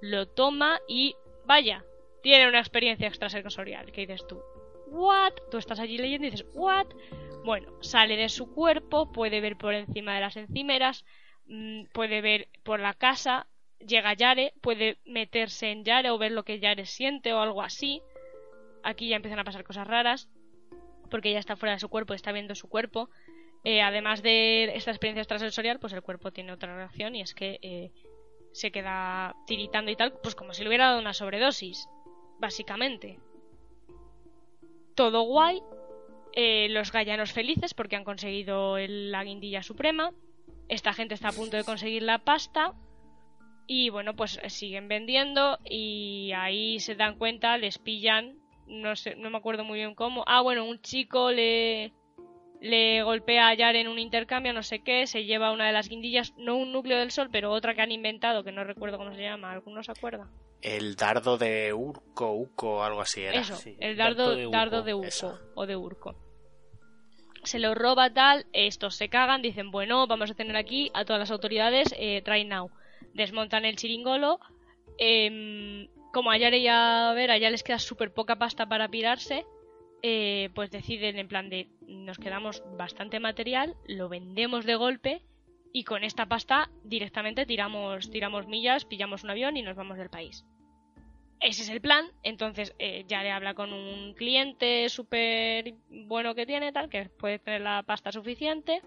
lo toma y vaya, tiene una experiencia extrasensorial. ¿Qué dices tú? ¿What? Tú estás allí leyendo y dices, ¿what? Bueno, sale de su cuerpo, puede ver por encima de las encimeras, mm, puede ver por la casa, llega Yare, puede meterse en Yare o ver lo que Yare siente o algo así. Aquí ya empiezan a pasar cosas raras, porque ya está fuera de su cuerpo, está viendo su cuerpo. Eh, además de esta experiencia extrasensorial, pues el cuerpo tiene otra reacción y es que eh, se queda tiritando y tal, pues como si le hubiera dado una sobredosis, básicamente. Todo guay, eh, los gallanos felices porque han conseguido el- la guindilla suprema. Esta gente está a punto de conseguir la pasta. Y bueno, pues eh, siguen vendiendo y ahí se dan cuenta, les pillan. No sé, no me acuerdo muy bien cómo. Ah, bueno, un chico le, le golpea a Yar en un intercambio, no sé qué, se lleva una de las guindillas, no un núcleo del sol, pero otra que han inventado, que no recuerdo cómo se llama, ¿alguno se acuerda? El dardo de Urco, Uco, algo así era. Eso, sí, el dardo dardo, de dardo Urco, de Urco eso. o de Urco. Se lo roba tal, estos se cagan, dicen, bueno, vamos a tener aquí a todas las autoridades eh, right now. Desmontan el chiringolo, em, como a Yare y a Vera ya les queda súper poca pasta para pirarse, eh, pues deciden en plan de, nos quedamos bastante material, lo vendemos de golpe y con esta pasta directamente tiramos, tiramos millas, pillamos un avión y nos vamos del país. Ese es el plan. Entonces eh, ya le habla con un cliente súper bueno que tiene, tal, que puede tener la pasta suficiente.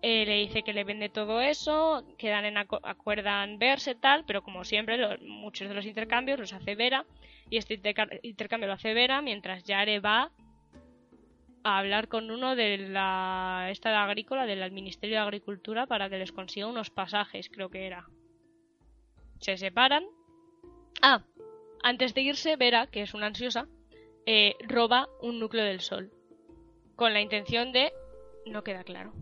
Eh, le dice que le vende todo eso, quedan en acuerdan verse tal, pero como siempre lo- muchos de los intercambios los hace Vera y este interca- intercambio lo hace Vera mientras Yare va a hablar con uno de la esta de agrícola del Ministerio de Agricultura para que les consiga unos pasajes, creo que era. Se separan. Ah, antes de irse, Vera, que es una ansiosa, eh, roba un núcleo del sol. Con la intención de. No queda claro.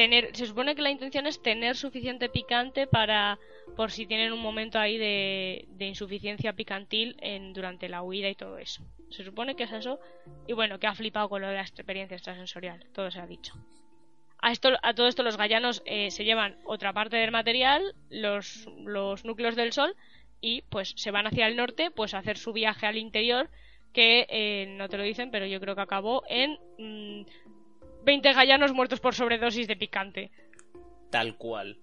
Tener, se supone que la intención es tener suficiente picante para. por si tienen un momento ahí de, de insuficiencia picantil en, durante la huida y todo eso. Se supone que es eso. Y bueno, que ha flipado con lo de la experiencia extrasensorial. Todo se ha dicho. A, esto, a todo esto los gallanos eh, se llevan otra parte del material, los, los núcleos del sol, y pues se van hacia el norte pues a hacer su viaje al interior que eh, no te lo dicen pero yo creo que acabó en mm, 20 gallanos muertos por sobredosis de picante tal cual.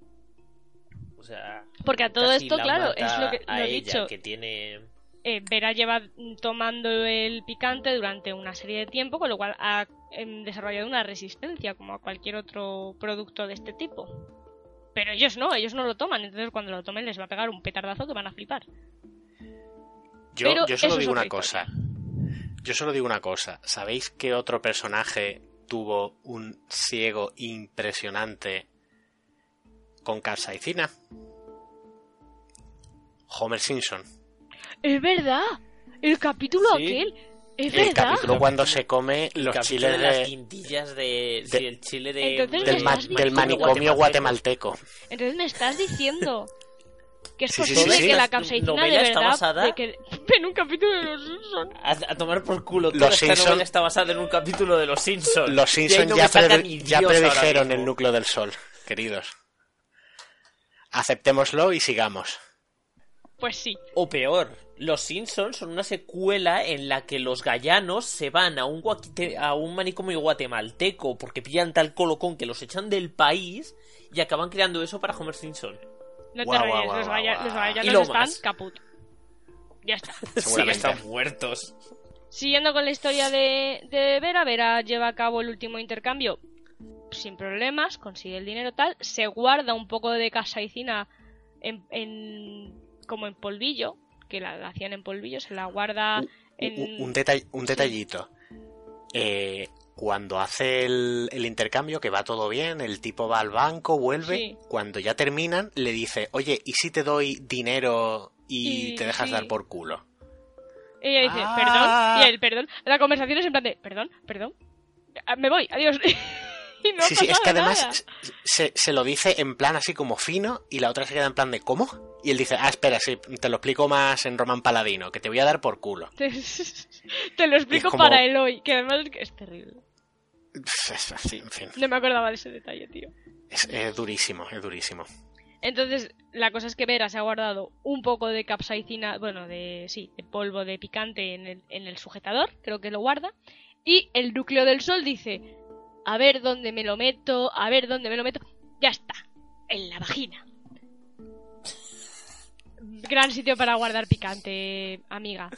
O sea, porque a todo esto la claro es lo que lo he ella, dicho que tiene eh, Vera lleva tomando el picante durante una serie de tiempo con lo cual ha em, desarrollado una resistencia como a cualquier otro producto de este tipo pero ellos no, ellos no lo toman entonces cuando lo tomen les va a pegar un petardazo que van a flipar Yo, yo solo digo una cosa. Yo solo digo una cosa. ¿Sabéis qué otro personaje tuvo un ciego impresionante con capsaicina? Homer Simpson. Es verdad. El capítulo Sí. aquel. Es El verdad. capítulo cuando se come los chiles de las quintillas de, de- sí, el chile de del, ma- manicomio guatemalteco. Entonces me estás diciendo Que es Sí, sí, posible sí, sí. que la capsaicina de novela está verdad... basada- de que- en un capítulo de los Simpsons. A, a tomar por culo. Los Toda esta novela está basada en un capítulo de Los Simpsons. Los Simpsons no ya, ni ya predijeron el núcleo del Sol, queridos. Aceptémoslo y sigamos. Pues sí. O peor, Los Simpsons son una secuela en la que los gallanos se van a un, guaquite- a un manicomio guatemalteco porque pillan tal colocón que los echan del país y acaban creando eso para Homer Simpson. No te Guau, ríes, guau, guau, los, guau, galla- guau. los Y gallanos lo están más. caput. Ya está. Sí, Seguramente. están muertos. Siguiendo con la historia de, de Vera, Vera lleva a cabo el último intercambio sin problemas, consigue el dinero tal, se guarda un poco de casaicina en, en- como en polvillo, que la, la hacían en polvillo, se la guarda Un, en... un detall- un detallito. Eh, cuando hace el, el intercambio, que va todo bien, el tipo va al banco, vuelve. Sí. Cuando ya terminan, le dice, oye, ¿y si te doy dinero y Y- te dejas sí. dar por culo? Ella dice, Ah. perdón, y él, perdón. La conversación es en plan de, perdón, perdón, me voy, adiós. y no sí, sí, es que además se, se lo dice en plan así como fino y la otra se queda en plan de ¿cómo? Y él dice, ah, espera, sí, te lo explico más en Roman Paladino, que te voy a dar por culo. Te, lo explico como- para Eloy, que además es terrible. En fin, No me acordaba de ese detalle, tío. es, es durísimo, es durísimo. Entonces, la cosa es que Vera se ha guardado un poco de capsaicina, bueno, de sí, de polvo de picante en el, en el sujetador, creo que lo guarda. Y el núcleo del sol dice, a ver dónde me lo meto, a ver dónde me lo meto. Ya está, en la vagina. Gran sitio para guardar picante, amiga.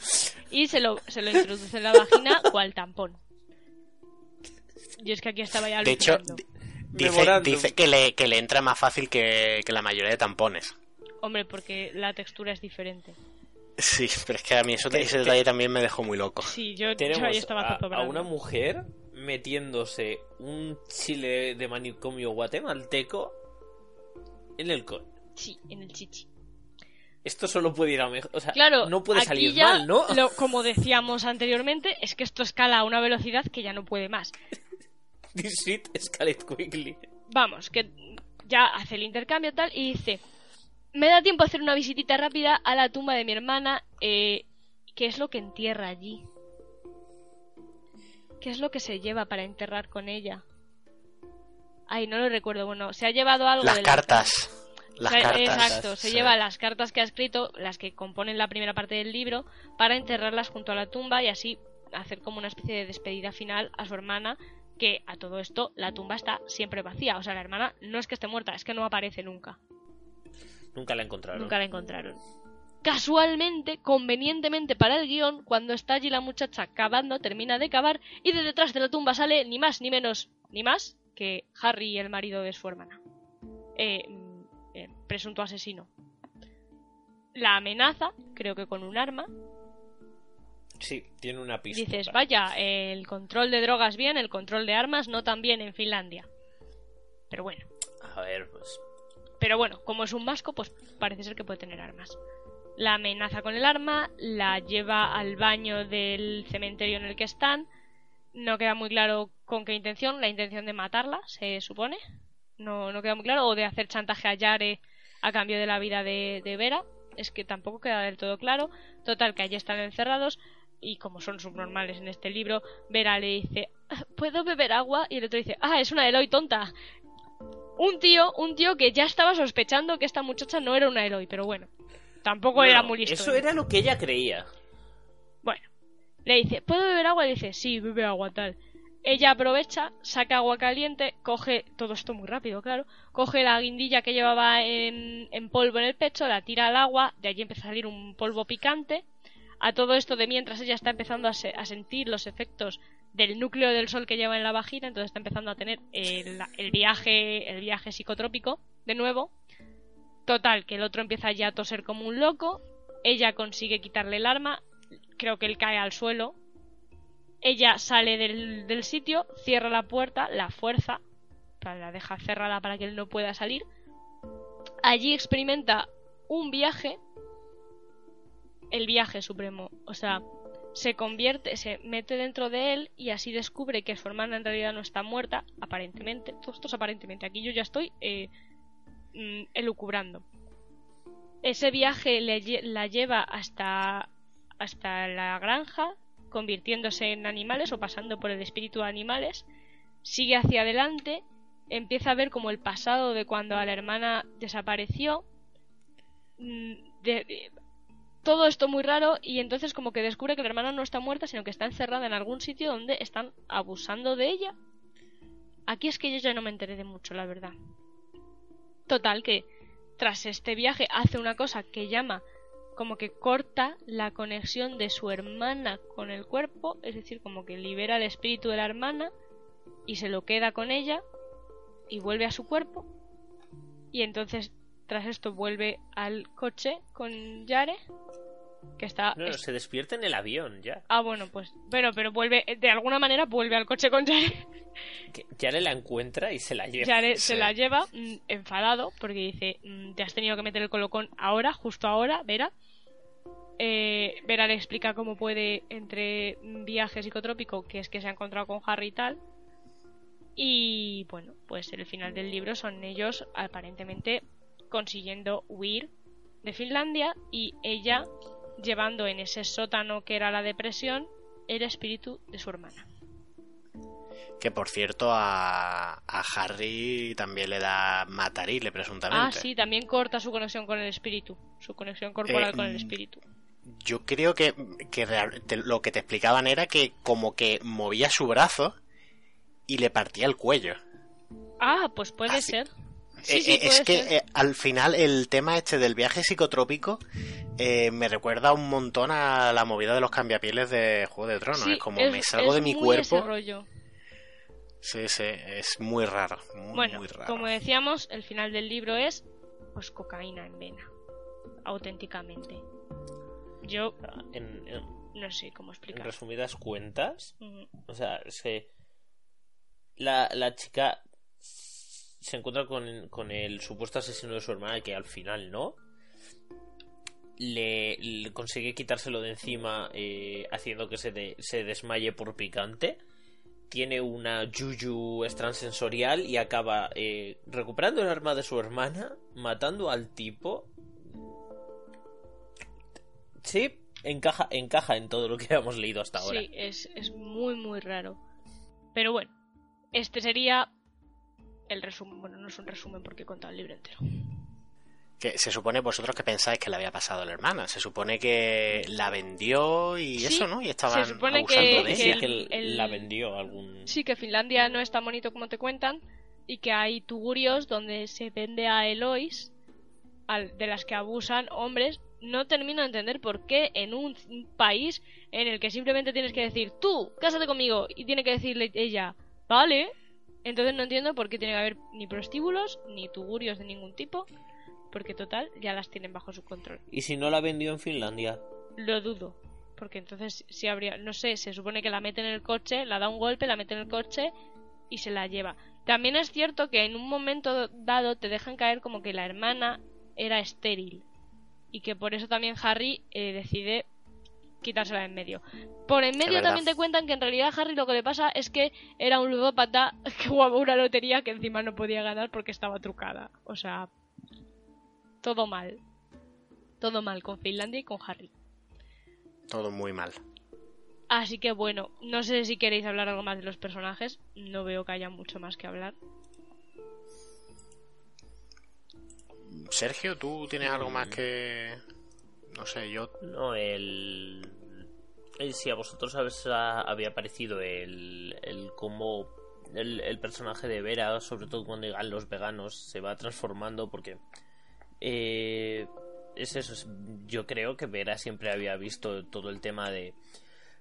Y se lo, se lo introduce en la vagina cual tampón. Yo es que aquí estaba ya De hecho, dice, que, le, que le entra más fácil que, que la mayoría de tampones. Hombre, porque la textura es diferente. Sí, pero es que a mí eso, ese detalle también me dejó muy loco. Sí, yo, yo Tenemos ahí estaba a, a una mujer metiéndose un chile de manicomio guatemalteco en el con. Sí, en el chichi. Esto solo puede ir a mejor. O sea, Claro, no puede aquí salir ya, mal, ¿no? lo- como decíamos anteriormente, es que esto escala a una velocidad que ya no puede más. This shit Scarlet Quickly. Vamos, que ya hace el intercambio tal y dice, me da tiempo a hacer una visitita rápida a la tumba de mi hermana, eh, ¿qué es lo que entierra allí? ¿Qué es lo que se lleva para enterrar con ella? Ay, no lo recuerdo. Bueno, se ha llevado algo Las de la- cartas. Las cartas. Exacto, se sí. lleva las cartas que ha escrito, las que componen la primera parte del libro, para enterrarlas junto a la tumba y así hacer como una especie de despedida final a su hermana, que a todo esto la tumba está siempre vacía. O sea, la hermana no es que esté muerta, es que no aparece nunca. Nunca la encontraron. Nunca la encontraron. Casualmente, convenientemente para el guion, cuando está allí la muchacha cavando, termina de cavar y de detrás de la tumba sale ni más ni menos ni más que Harry, el marido de su hermana. Eh, mm, eh, presunto asesino. La amenaza, creo que con un arma. Sí, tiene una pistola. Dices, vaya, el control de drogas bien, el control de armas no tan bien en Finlandia. Pero bueno. A ver, pues. Pero bueno, como es un vasco, pues parece ser que puede tener armas. La amenaza con el arma, la lleva al baño del cementerio en el que están. No queda muy claro con qué intención, la intención de matarla, se supone. No, no queda muy claro, o de hacer chantaje a Yare a cambio de la vida de, de Vera. Es que tampoco queda del todo claro. Total, que allí están encerrados y como son subnormales en este libro, Vera le dice, ¿puedo beber agua? Y el otro dice, ah, es una Eloy tonta un tío, un tío que ya estaba sospechando que esta muchacha no era una Eloy, pero bueno, tampoco era muy listo. Eso era lo que ella creía. Bueno, le dice, ¿puedo beber agua? Y dice, sí, bebe agua tal. Ella aprovecha, saca agua caliente, coge, todo esto muy rápido, claro, coge la guindilla que llevaba en, en polvo en el pecho, la tira al agua, de allí empieza a salir un polvo picante. A todo esto de mientras ella está empezando a, se- a sentir los efectos del núcleo del sol que lleva en la vagina, entonces está empezando a tener el, viaje, el viaje psicotrópico de nuevo. Total, que el otro empieza ya a toser como un loco. Ella consigue quitarle el arma. Creo que él cae al suelo. Ella sale del, del sitio, cierra la puerta, la fuerza, la deja cerrada para que él no pueda salir. Allí experimenta un viaje, el viaje supremo, o sea, se convierte, se mete dentro de él y así descubre que su hermana en realidad no está muerta, aparentemente. Todo esto es aparentemente. Aquí yo ya estoy eh, mm, elucubrando. ese viaje la lleva hasta, hasta la granja, convirtiéndose en animales o pasando por el espíritu de animales, sigue hacia adelante, empieza a ver como el pasado de cuando a la hermana desapareció, mm, todo esto muy raro y entonces como que descubre que la hermana no está muerta, sino que está encerrada en algún sitio donde están abusando de ella. Aquí es que yo ya no me enteré de mucho, la verdad. Total, que tras este viaje hace una cosa que llama como que corta la conexión de su hermana con el cuerpo, es decir, como que libera el espíritu de la hermana y se lo queda con ella y vuelve a su cuerpo. Y entonces, tras esto, vuelve al coche con Yare que está no, se despierta en el avión ya. Ah bueno pues pero pero vuelve de alguna manera vuelve al coche con Yare Yare la encuentra y se la lleva. Yare se la lleva mm, enfadado porque dice mm, te has tenido que meter el colocón ahora justo ahora Vera. Eh, Vera le explica cómo puede entre viaje psicotrópico que es que se ha encontrado con Harry y tal. Y bueno pues el final del libro son ellos aparentemente consiguiendo huir de Finlandia y ella llevando en ese sótano que era la depresión el espíritu de su hermana. Que por cierto a, a Harry también le da matarile presuntamente. Ah, sí, también corta su conexión con el espíritu, su conexión corporal con el eh, espíritu. Yo creo que, lo que te explicaban era que como que movía su brazo y le partía el cuello. Ah, pues puede ser. Eh, eh, es que eh, al final el tema este del viaje psicotrópico me recuerda un montón a la movida de los cambiapieles de Juego de Tronos. es como me salgo de mi cuerpo. Sí, sí, es muy raro. bueno, como decíamos, el final del libro es pues cocaína en vena. Auténticamente. Yo no sé cómo explicar. En resumidas cuentas, o sea, es que la, la chica se encuentra con, el supuesto asesino de su hermana, que al final no. Le, consigue quitárselo de encima eh, haciendo que se, se desmaye por picante. Tiene una yuyu extrasensorial y acaba eh, recuperando el arma de su hermana, matando al tipo. Sí, encaja, encaja en todo lo que hemos leído hasta ahora. Sí, es, es muy, muy raro. Pero bueno, este sería el resumen, bueno, no es un resumen porque he contado el libro entero. Que se supone vosotros que pensáis que le había pasado a la hermana. Se supone que la vendió y eso, ¿no? Y estaban se supone que, de ella. Que, la vendió algún. Sí, que Finlandia no es tan bonito como te cuentan y que hay tugurios donde se vende a Elois, de las que abusan hombres. No termino de entender por qué en un país en el que simplemente tienes que decir tú, cásate conmigo y tiene que decirle ella, vale, entonces no entiendo por qué tiene que haber ni prostíbulos ni tugurios de ningún tipo, porque total ya las tienen bajo su control. ¿Y si no la vendió en Finlandia? Lo dudo, porque entonces si habría, no sé, se supone que la mete en el coche, la da un golpe, la mete en el coche y se la lleva. También es cierto que en un momento dado te dejan caer como que la hermana era estéril y que por eso también Harry eh, decide quitársela en medio. Por en medio también te cuentan que en realidad a Harry lo que le pasa es que era un ludópata que jugaba una lotería que encima no podía ganar porque estaba trucada. O sea, todo mal. Todo mal con Finlandia y con Harry. Todo muy mal. Así que bueno, no sé si queréis hablar algo más de los personajes. No veo que haya mucho más que hablar. Sergio, ¿tú tienes algo más que, no sé, yo. No, el. si a vosotros habéis, había parecido el, el cómo el, personaje de Vera, sobre todo cuando llegan los veganos, se va transformando porque. Eh, es eso, yo creo que Vera siempre había visto todo el tema de.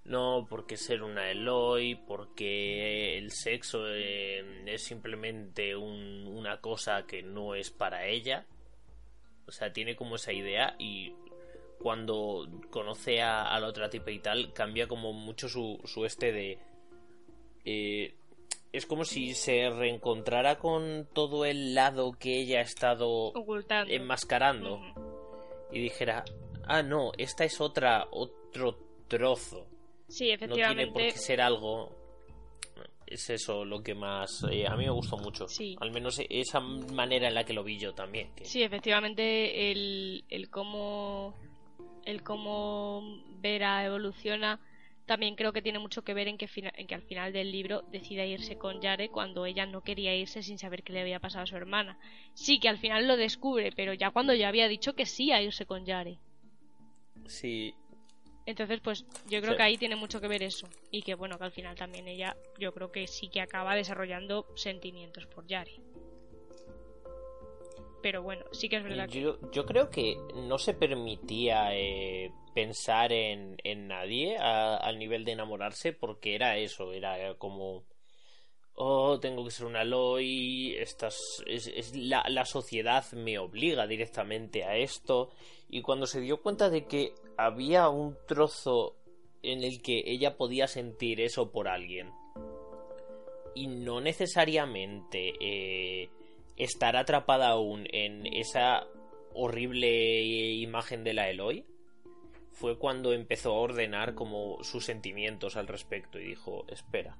No, porque ser una Eloy, porque el sexo eh, es simplemente una cosa que no es para ella. O sea, tiene como esa idea y cuando conoce a, la otra tipa y tal, cambia como mucho su, su este de... Eh, es como si se reencontrara con todo el lado que ella ha estado enmascarando y dijera, ah, no, esta es otra, otro trozo. Sí, efectivamente. No tiene por qué ser algo. es eso lo que más eh, a mí me gustó mucho. Sí. Al menos esa manera en la que lo vi yo también. que- Sí, efectivamente, el, el cómo el cómo Vera evoluciona también creo que tiene mucho que ver en que, fina- en que al final del libro decida irse con Yare cuando ella no quería irse sin saber qué le había pasado a su hermana. Sí, que al final lo descubre, pero ya cuando ya había dicho que sí a irse con Yare. Sí, Entonces, pues yo creo Sí. que ahí tiene mucho que ver eso. Y que bueno, que al final también ella, yo creo que sí que acaba desarrollando sentimientos por Yare. Pero bueno, sí que es verdad que... Yo, yo creo que no se permitía eh, pensar en, en nadie al nivel de enamorarse porque era eso, era como... Oh, tengo que ser una Aloy, estas, es, es la, la sociedad me obliga directamente a esto. Y cuando se dio cuenta de que había un trozo en el que ella podía sentir eso por alguien, y no necesariamente eh, estar atrapada aún en esa horrible imagen de la Eloy fue cuando empezó a ordenar como sus sentimientos al respecto y dijo espera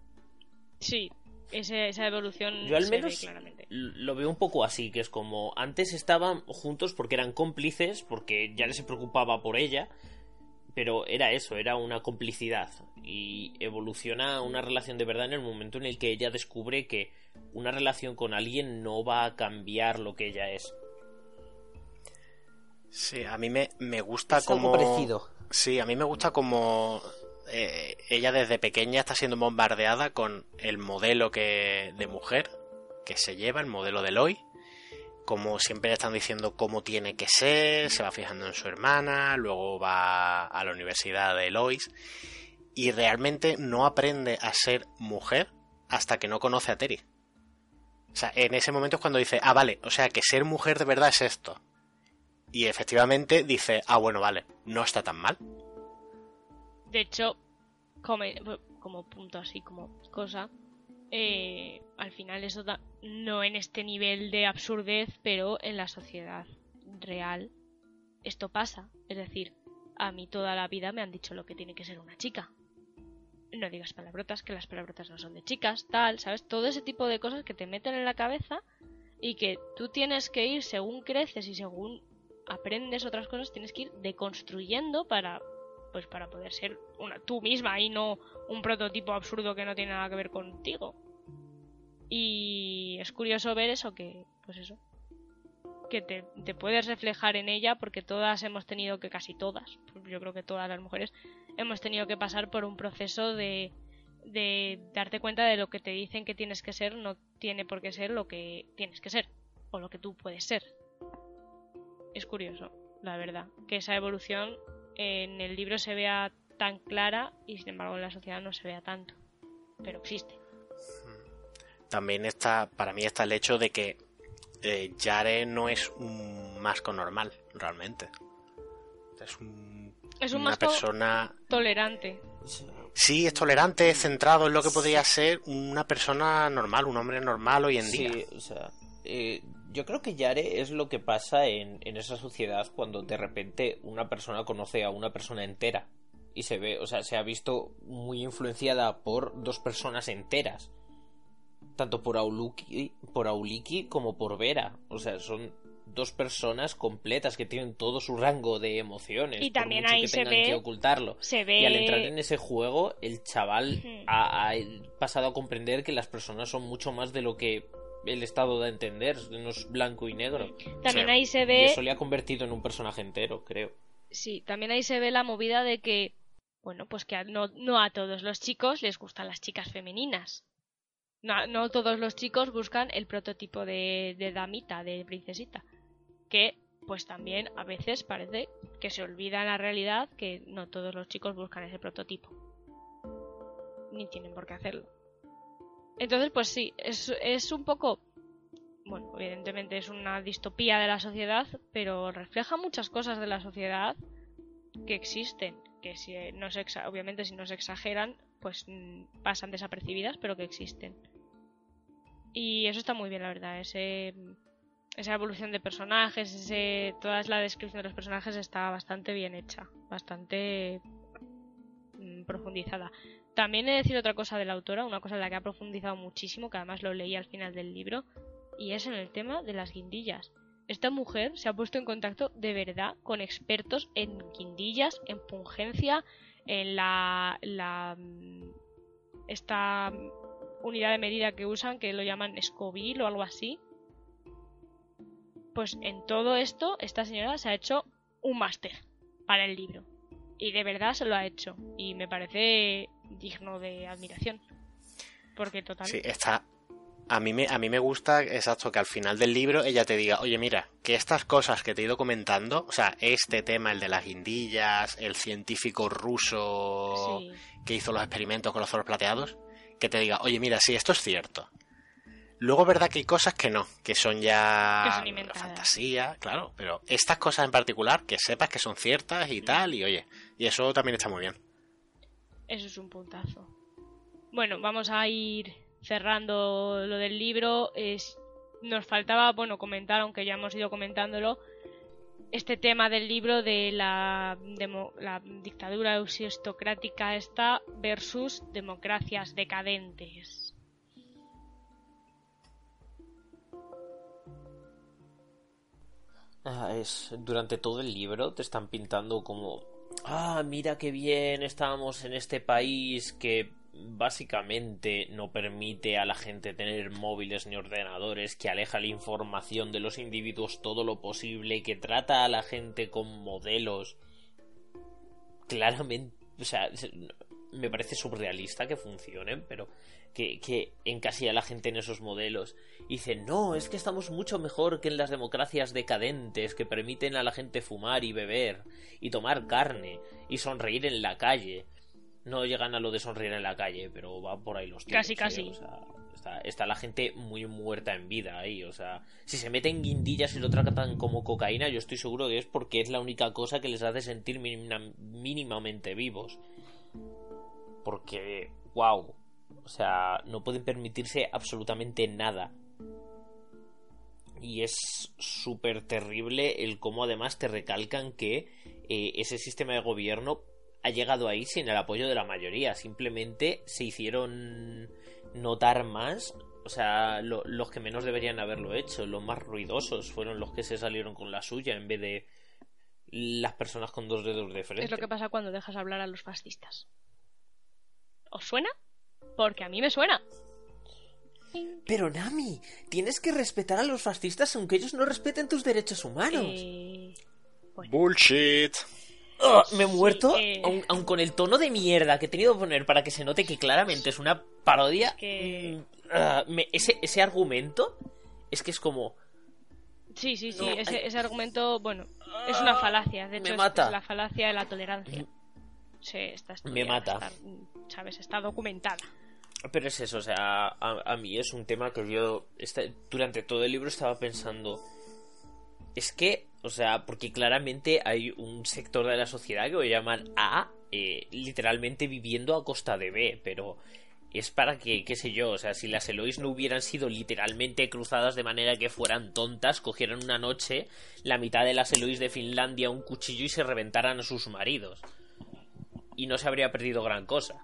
Sí, ese- esa evolución yo al se ve menos claramente. lo veo un poco así que es como antes estaban juntos porque eran cómplices porque ya se preocupaba por ella pero era eso, era una complicidad y evoluciona una relación de verdad en el momento en el que ella descubre que una relación con alguien no va a cambiar lo que ella es. Sí, a mí me, me gusta Es algo como... parecido. Sí, a mí me gusta como eh, ella desde pequeña está siendo bombardeada con el modelo que de mujer que se lleva, el modelo de Eloy. Como siempre le están diciendo cómo tiene que ser, se va fijando en su hermana, luego va a la universidad de Elois y realmente no aprende a ser mujer hasta que no conoce a Terry. O sea, en ese momento es cuando dice, ah, vale, o sea que ser mujer de verdad es esto. Y efectivamente dice, ah, bueno, vale, no está tan mal. De hecho, como, como punto así, como cosa, eh, al final eso da- no en este nivel de absurdez, pero en la sociedad real esto pasa. Es decir, a mí toda la vida me han dicho lo que tiene que ser una chica. No digas palabrotas, que las palabrotas no son de chicas, tal, ¿sabes? Todo ese tipo de cosas que te meten en la cabeza y que tú tienes que ir según creces y según aprendes otras cosas, tienes que ir deconstruyendo para pues para poder ser una tú misma y no un prototipo absurdo que no tiene nada que ver contigo. Y es curioso ver eso que, pues eso, que te, te puedes reflejar en ella porque todas hemos tenido que, casi todas, pues yo creo que todas las mujeres, hemos tenido que pasar por un proceso de, de darte cuenta de lo que te dicen que tienes que ser no tiene por qué ser lo que tienes que ser o lo que tú puedes ser. Es curioso, la verdad, que esa evolución en el libro se vea tan clara y sin embargo en la sociedad no se vea tanto. Pero existe. También está, para mí está el hecho de que eh, Yare no es un masco normal, realmente. Es, un- Es un una masco persona... tolerante. Sí, es tolerante, es centrado en lo que podría ser una persona normal, un hombre normal hoy en día. Sí, o sea, eh, yo creo que Yare es lo que pasa en, en esa sociedad cuando de repente una persona conoce a una persona entera y se ve, o sea, se ha visto muy influenciada por dos personas enteras, tanto por Auliki, por Auliki como por Vera, o sea, son dos personas completas que tienen todo su rango de emociones, Y por también mucho ahí que se tengan ve- que ocultarlo. Se ve Y al entrar en ese juego, el chaval ha pasado a comprender que las personas son mucho más de lo que el Estado da a entender, no es blanco y negro. también Sí. ahí se Y ve eso le ha convertido en un personaje entero, creo. sí, también ahí se ve la movida de que bueno, pues que no, no a todos los chicos les gustan las chicas femeninas. No, no todos los chicos buscan el prototipo de, de damita, de princesita. Que pues también a veces parece que se olvida en la realidad que no todos los chicos buscan ese prototipo. Ni tienen por qué hacerlo. Entonces, pues sí, es, es un poco... Bueno, evidentemente es una distopía de la sociedad, pero refleja muchas cosas de la sociedad que existen, que si no se obviamente si no se exageran, pues mm, pasan desapercibidas, pero que existen. Y eso está muy bien, la verdad. Ese, esa evolución de personajes, ese, toda la descripción de los personajes está bastante bien hecha, bastante mm, profundizada. También he de decir otra cosa de la autora, una cosa en la que ha profundizado muchísimo, que además lo leí al final del libro, y es en el tema de las guindillas. Esta mujer se ha puesto en contacto de verdad con expertos en guindillas, en pungencia, en la, la esta unidad de medida que usan, que lo llaman Scoville o algo así. Pues en todo esto, esta señora se ha hecho un máster para el libro. Y de verdad se lo ha hecho. Y me parece digno de admiración. Porque total. Sí, está. A mí, me, a mí me gusta, exacto, que al final del libro ella te diga, oye, mira, que estas cosas que te he ido comentando, o sea, este tema, el de las guindillas, el científico ruso que hizo los experimentos con los zoros plateados, que te diga, oye, mira, sí, esto es cierto. Luego, verdad que hay cosas que no, que son ya fantasía, claro, pero estas cosas en particular, que sepas que son ciertas y tal, y oye, y eso también está muy bien. Eso es un puntazo. Bueno, vamos a ir cerrando lo del libro. Es, nos faltaba, bueno, comentar, aunque ya hemos ido comentándolo, este tema del libro de la, la dictadura aristocrática esta versus democracias decadentes. Ah, es durante todo el libro te están pintando como ah mira qué bien estamos en este país que básicamente no permite a la gente tener móviles ni ordenadores, que aleja la información de los individuos todo lo posible, que trata a la gente con modelos. Claramente, o sea, me parece surrealista que funcionen, pero que, que encasilla a la gente en esos modelos. Y dice, no, es que estamos mucho mejor que en las democracias decadentes que permiten a la gente fumar y beber, y tomar carne, y sonreír en la calle. No llegan a lo de sonreír en la calle, pero va por ahí los tiempos. Casi, casi. está, está, la gente muy muerta en vida ahí. O sea, si se meten guindillas y lo tratan como cocaína, yo estoy seguro que es porque es la única cosa que les hace sentir mínimamente vivos. Porque, wow, o sea, no pueden permitirse absolutamente nada. Y es súper terrible el cómo además te recalcan que eh, ese sistema de gobierno ha llegado ahí sin el apoyo de la mayoría. Simplemente se hicieron notar más. O sea, los que menos deberían haberlo hecho, los más ruidosos, fueron los que se salieron con la suya en vez de las personas con dos dedos de frente. Es lo que pasa cuando dejas hablar a los fascistas. ¿Os suena? Porque a mí me suena. Pero Nami, tienes que respetar a los fascistas aunque ellos no respeten tus derechos humanos. Eh, Bullshit. Oh, me he muerto, eh. aun, con el tono de mierda que he tenido que poner para que se note que claramente es una parodia. Que... Mm, ah, ese, ese argumento es que es como. Sí, sí, sí. ese, argumento, bueno, es una falacia. De hecho, es, la falacia de la tolerancia. Sí, está Me mata. ¿Sabes? Está documentada. Pero es eso, o sea, a, mí es un tema que yo durante todo el libro estaba pensando. Es que, o sea, porque claramente hay un sector de la sociedad que voy a llamar A, eh, literalmente viviendo a costa de B, pero es para que, qué sé yo, o sea, si las Elois no hubieran sido literalmente cruzadas de manera que fueran tontas, cogieran una noche la mitad de las Elois de Finlandia un cuchillo y se reventaran a sus maridos. Y no se habría perdido gran cosa.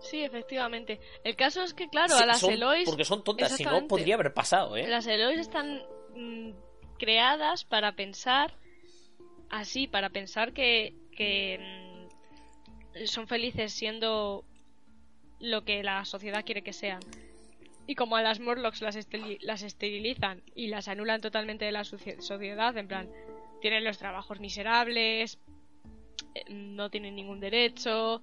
Sí, efectivamente. El caso es que, claro, a las Elois. Porque son tontas, si no podría haber pasado, ¿eh? Las Elois están mm, creadas para pensar así, para pensar que, que mm, son felices siendo lo que la sociedad quiere que sean. Y como a las Morlocks las, las esterilizan y las anulan totalmente de la sociedad, en plan, tienen los trabajos miserables, no tienen ningún derecho,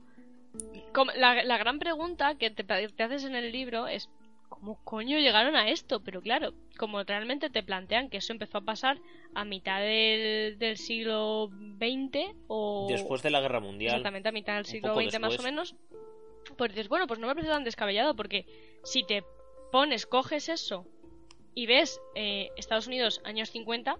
la, gran pregunta que te, haces en el libro es ¿cómo coño llegaron a esto? Pero claro, como realmente te plantean que eso empezó a pasar a mitad del, siglo XX o... Después de la Guerra Mundial. Exactamente, a mitad del siglo XX más o menos. Pues dices, bueno, pues no me parece tan descabellado porque si te pones, coges eso y ves eh, Estados Unidos años 50,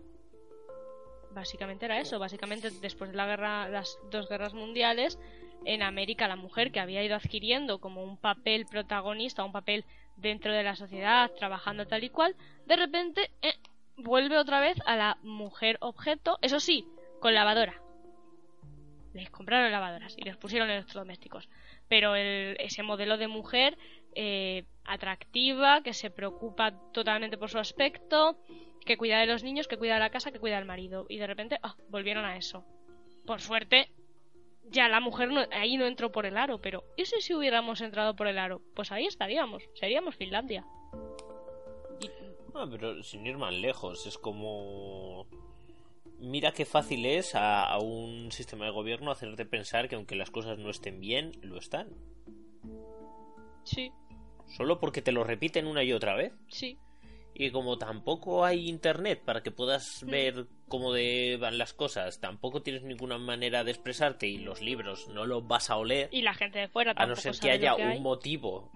básicamente era eso, básicamente después de la guerra, las dos guerras mundiales, en América la mujer que había ido adquiriendo como un papel protagonista, un papel dentro de la sociedad, trabajando tal y cual, de repente eh, vuelve otra vez a la mujer objeto, eso sí, con lavadora. Les compraron lavadoras y les pusieron electrodomésticos. pero ese modelo de mujer eh, atractiva, que se preocupa totalmente por su aspecto, que cuida de los niños, que cuida de la casa, que cuida del marido. Y de repente, ah, volvieron a eso. Por suerte, ya la mujer ahí no entró por el aro, pero ¿y si hubiéramos entrado por el aro? Pues ahí estaríamos, seríamos Finlandia. Ah, pero sin ir más lejos, es como... Mira qué fácil es a, un sistema de gobierno hacerte pensar que aunque las cosas no estén bien, lo están. Sí. Solo porque te lo repiten una y otra vez. Sí. Y como tampoco hay internet para que puedas ver cómo van las cosas, tampoco tienes ninguna manera de expresarte y los libros no los vas a oler. Y la gente de fuera tampoco A no ser que haya un motivo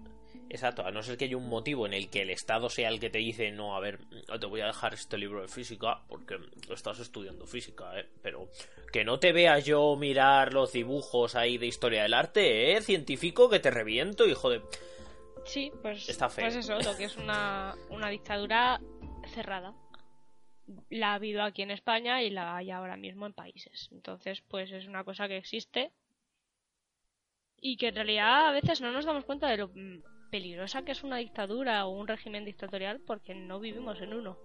Exacto, a no ser que haya un motivo en el que el Estado sea el que te dice, no, a ver, te voy a dejar este libro de física porque estás estudiando física, ¿eh? Pero que no te vea yo mirar los dibujos ahí de historia del arte, ¿eh? Científico, que te reviento, hijo de... Sí, pues, Está feo. pues eso, lo que es una, una dictadura cerrada. La ha habido aquí en España y la hay ahora mismo en países. Entonces, pues es una cosa que existe y que en realidad a veces no nos damos cuenta de lo peligrosa que es una dictadura o un régimen dictatorial porque no vivimos en uno.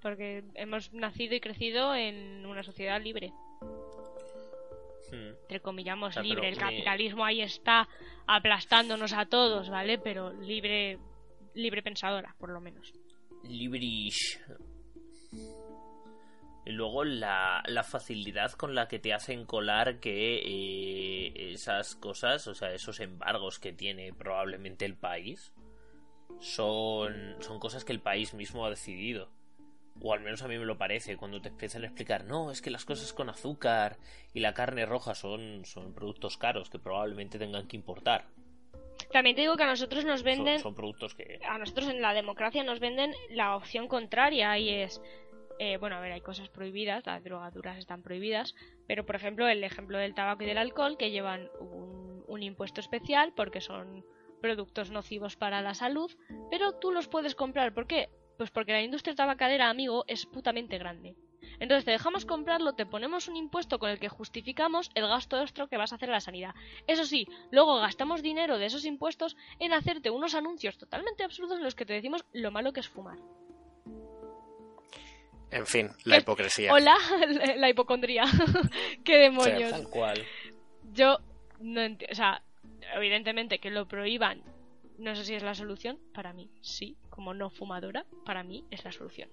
Porque hemos nacido y crecido en una sociedad libre. Hmm. Entre comillamos libre. El capitalismo ahí está aplastándonos a todos, ¿vale? Pero libre, libre pensadora, por lo menos. Librish. Y luego la, la, facilidad con la que te hacen colar que eh, esas cosas, o sea, esos embargos que tiene probablemente el país, son, son cosas que el país mismo ha decidido. O al menos a mí me lo parece, cuando te empiezan a explicar, no, es que las cosas con azúcar y la carne roja son, son productos caros que probablemente tengan que importar. También te digo que a nosotros nos venden. son productos que. A nosotros en la democracia nos venden la opción contraria y es eh, bueno, a ver, hay cosas prohibidas, las drogaduras están prohibidas, pero por ejemplo el ejemplo del tabaco y del alcohol que llevan un, impuesto especial porque son productos nocivos para la salud, pero tú los puedes comprar. ¿Por qué? Pues porque la industria tabacalera, amigo, es putamente grande. Entonces te dejamos comprarlo, te ponemos un impuesto con el que justificamos el gasto extra que vas a hacer a la sanidad. Eso sí, luego gastamos dinero de esos impuestos en hacerte unos anuncios totalmente absurdos en los que te decimos lo malo que es fumar. En fin, la hipocresía. Hola, la hipocondría. ¿Qué demonios? tal cual. Yo no entiendo. O sea, evidentemente que lo prohíban, no sé si es la solución. Para mí, sí. Como no fumadora, para mí es la solución.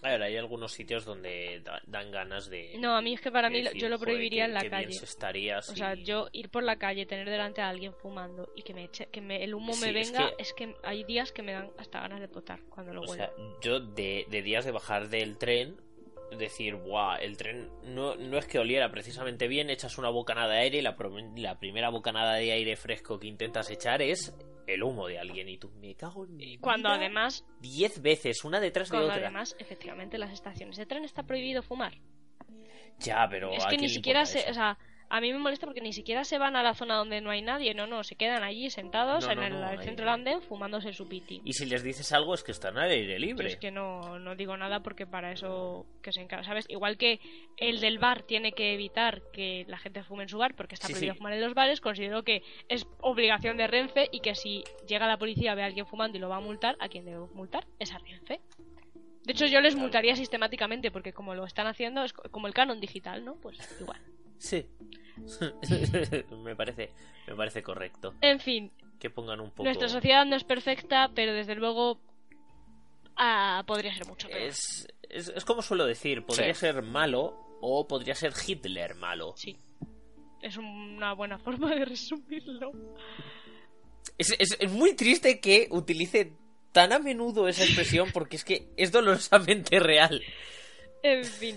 A ver, hay algunos sitios donde dan ganas de. No, a mí es que para mí yo lo prohibiría en la calle. Estarías o sea, yo ir por la calle, tener delante a alguien fumando y que me eche, que me, el humo me venga, es que... hay días que me dan hasta ganas de potar cuando lo o Sea, yo de, de días de bajar del tren decir, guau, el tren no, no es que oliera precisamente bien, echas una bocanada de aire y la, la primera bocanada de aire fresco que intentas echar es el humo de alguien y tú me cago en mi Cuando además... Diez veces, una detrás de otra. además, efectivamente, las estaciones de tren está prohibido fumar. Ya, pero... Es que ni siquiera se... O sea, a mí me molesta porque ni siquiera se van a la zona donde no hay nadie, no, no, se quedan allí sentados en el, centro del andén fumándose su piti. Y si les dices algo es que están al aire libre. es que no, no digo nada porque para eso que se encarga, ¿sabes? Igual que el del bar tiene que evitar que la gente fume en su bar porque está prohibido fumar en los bares, considero que es obligación de Renfe y que si llega la policía ve a alguien fumando y lo va a multar, a quien debe multar es a Renfe. De hecho, yo les multaría sistemáticamente porque como lo están haciendo es como el canon digital, ¿no? Pues igual. Sí. me parece me parece correcto. En fin. Que pongan un poco. Nuestra sociedad no es perfecta, pero desde luego ah, podría ser mucho peor. Es, es, como suelo decir, podría ser malo o podría ser Hitler malo. Sí. Es una buena forma de resumirlo. Es, es, muy triste que utilice tan a menudo esa expresión porque es que es dolorosamente real. En fin.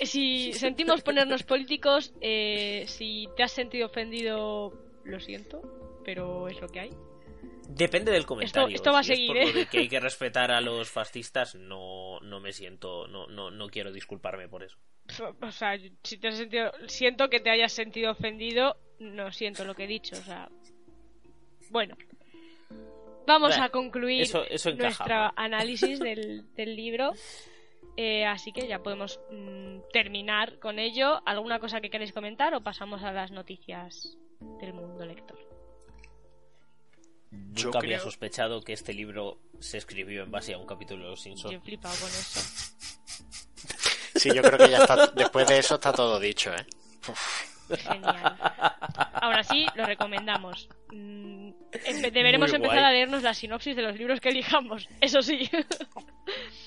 Si sentimos ponernos políticos, eh, si te has sentido ofendido, lo siento, pero es lo que hay. Depende del comentario. Esto, va a seguir, ¿eh? que hay que respetar a los fascistas, no, no me siento, no, no, no quiero disculparme por eso. O sea, si te has sentido, siento que te hayas sentido ofendido, no siento lo que he dicho, o sea. Bueno, vamos a concluir nuestro análisis del, del libro. Eh, así que ya podemos mm, terminar con ello. ¿Alguna cosa que queréis comentar o pasamos a las noticias del mundo lector? Yo Nunca había sospechado que este libro se escribió en base a un capítulo de Los Simpsons. Yo he flipado con eso. Sí, yo creo que ya está. Después de eso está todo dicho, ¿eh? Genial. Ahora sí, lo recomendamos. Mm, deberemos empezar a leernos la sinopsis de los libros que elijamos. Eso sí.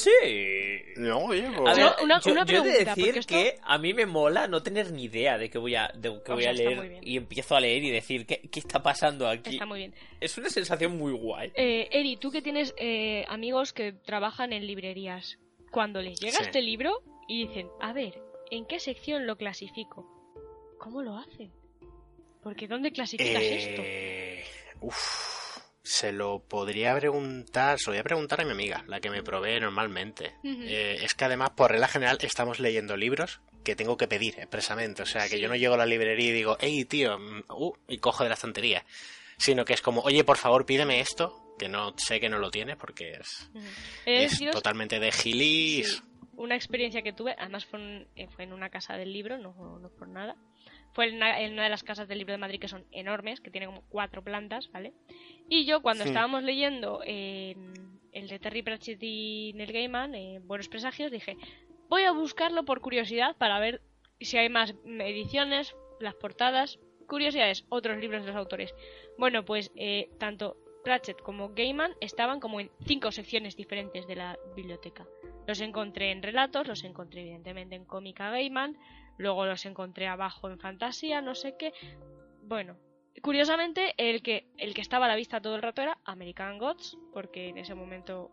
Sí. No, oye, a ver, una, yo, he de decir que a mí me mola no tener ni idea de qué voy a, de qué voy a leer y empiezo a leer y decir ¿qué, qué, está pasando aquí. Está muy bien. Es una sensación muy guay. Eh, Eri, tú que tienes eh, amigos que trabajan en librerías, cuando les llega este libro y dicen, a ver, ¿en qué sección lo clasifico? ¿Cómo lo hacen? Porque ¿dónde clasificas esto? Eh, uf se lo podría preguntar, se lo voy a preguntar a mi amiga, la que me provee normalmente. Eh, es que además, por regla general, estamos leyendo libros que tengo que pedir expresamente. O sea, que yo no llego a la librería y digo, hey, tío, mm, uh, y cojo de la estantería. Sino que es como, oye, por favor, pídeme esto, que no sé que no lo tiene porque es, es totalmente de gilis. Una experiencia que tuve, además fue en, eh, fue en una casa del libro, no, no por nada fue en una, de las casas del libro de Madrid que son enormes, que tienen como cuatro plantas, ¿vale? Y yo cuando estábamos leyendo el de Terry Pratchett y Neil Gaiman, eh, Buenos Presagios, dije, voy a buscarlo por curiosidad para ver si hay más ediciones, las portadas, curiosidades, otros libros de los autores. Bueno, pues eh, tanto Pratchett como Gaiman estaban como en cinco secciones diferentes de la biblioteca. Los encontré en relatos, los encontré evidentemente en cómica Gaiman, Luego los encontré abajo en fantasía, no sé qué. Bueno, curiosamente el que, el que estaba a la vista todo el rato era American Gods, porque en ese momento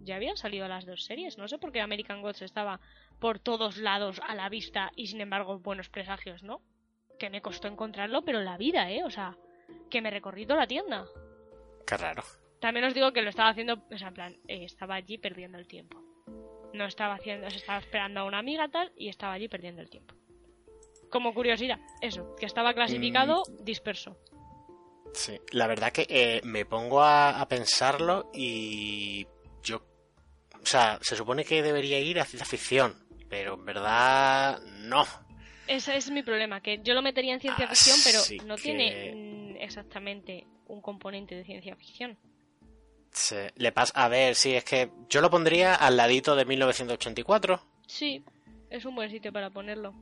ya habían salido las dos series. No sé por qué American Gods estaba por todos lados a la vista y sin embargo buenos presagios, ¿no? Que me costó encontrarlo, pero la vida, ¿eh? O sea, que me recorrí toda la tienda. Qué raro. También os digo que lo estaba haciendo, o sea, en plan, eh, estaba allí perdiendo el tiempo no estaba haciendo, se estaba esperando a una amiga tal y estaba allí perdiendo el tiempo. Como curiosidad, eso, que estaba clasificado mm. disperso. Sí, la verdad que eh, me pongo a, pensarlo y yo, o sea, se supone que debería ir a ciencia ficción, pero en verdad no. Ese es mi problema, que yo lo metería en ciencia ficción, pero no tiene exactamente un componente de ciencia ficción. Le pasa, a ver, sí, es que yo lo pondría al ladito de 1984. Sí, es un buen sitio para ponerlo.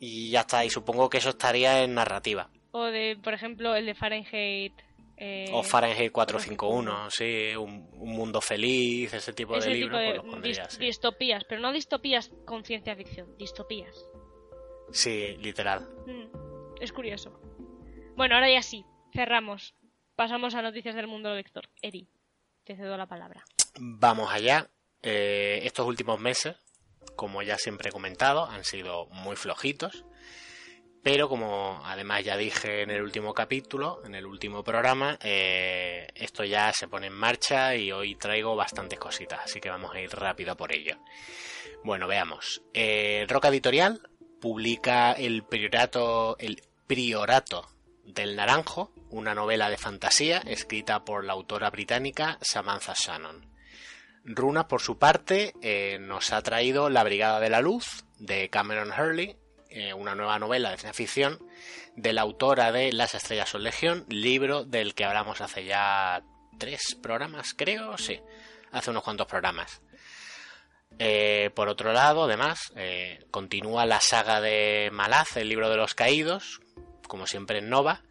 Y ya está, y supongo que eso estaría en narrativa. O de, por ejemplo, el de Fahrenheit. Eh, o Fahrenheit 451, sí, un, mundo feliz, ese tipo de libros. Tipo de pues distopías, pero no distopías con ciencia ficción, distopías. Sí, literal. Mm, es curioso. Bueno, ahora ya sí, cerramos. Pasamos a noticias del mundo lector. Eri. Te cedo la palabra. Vamos allá. Eh, estos últimos meses, como ya siempre he comentado, han sido muy flojitos. Pero como además ya dije en el último capítulo, en el último programa, eh, esto ya se pone en marcha y hoy traigo bastantes cositas, así que vamos a ir rápido por ello. Bueno, veamos. Eh, Roca Editorial publica el priorato, el priorato del Naranjo, una novela de fantasía escrita por la autora británica Samantha Shannon. Runa, por su parte, eh, nos ha traído La Brigada de la Luz de Cameron Hurley, eh, una nueva novela de ciencia ficción de la autora de Las Estrellas son Legión, libro del que hablamos hace ya tres programas, creo, sí, hace unos cuantos programas. Eh, por otro lado, además, continúa la saga de Malaz, el libro de los caídos, como siempre en Nova.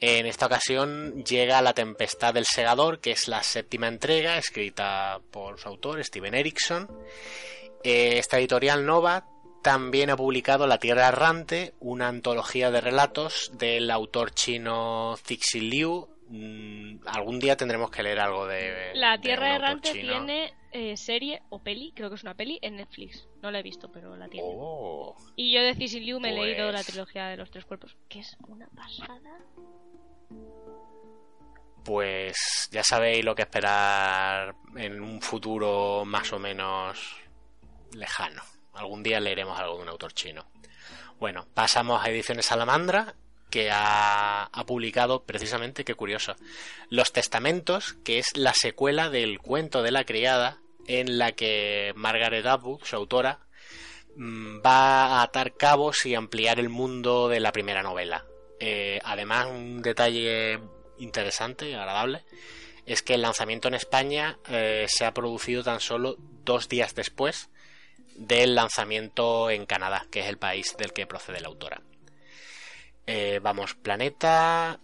En esta ocasión llega La Tempestad del Segador, que es la séptima entrega, escrita por su autor, Steven Erickson. Eh, esta editorial Nova también ha publicado La Tierra Errante, una antología de relatos del autor chino Cixin Liu. Mm, algún día tendremos que leer algo de. La Tierra Errante tiene eh, serie o peli, creo que es una peli, en Netflix. No la he visto, pero la tiene. Oh. y yo de Liu me he leído la pues trilogía de los tres cuerpos, que es una pasada. Pues ya sabéis lo que esperar en un futuro más o menos lejano. Algún día leeremos algo de un autor chino. Bueno, pasamos a Ediciones Salamandra, que ha, publicado precisamente, qué curioso, Los Testamentos, que es la secuela del cuento de la criada, en la que Margaret Atwood, su autora, mm, va a atar cabos y ampliar el mundo de la primera novela. Eh, además, un detalle interesante y agradable es que el lanzamiento en España eh, se ha producido tan solo dos días después del lanzamiento en Canadá, que es el país del que procede la autora. Eh, vamos, Planeta,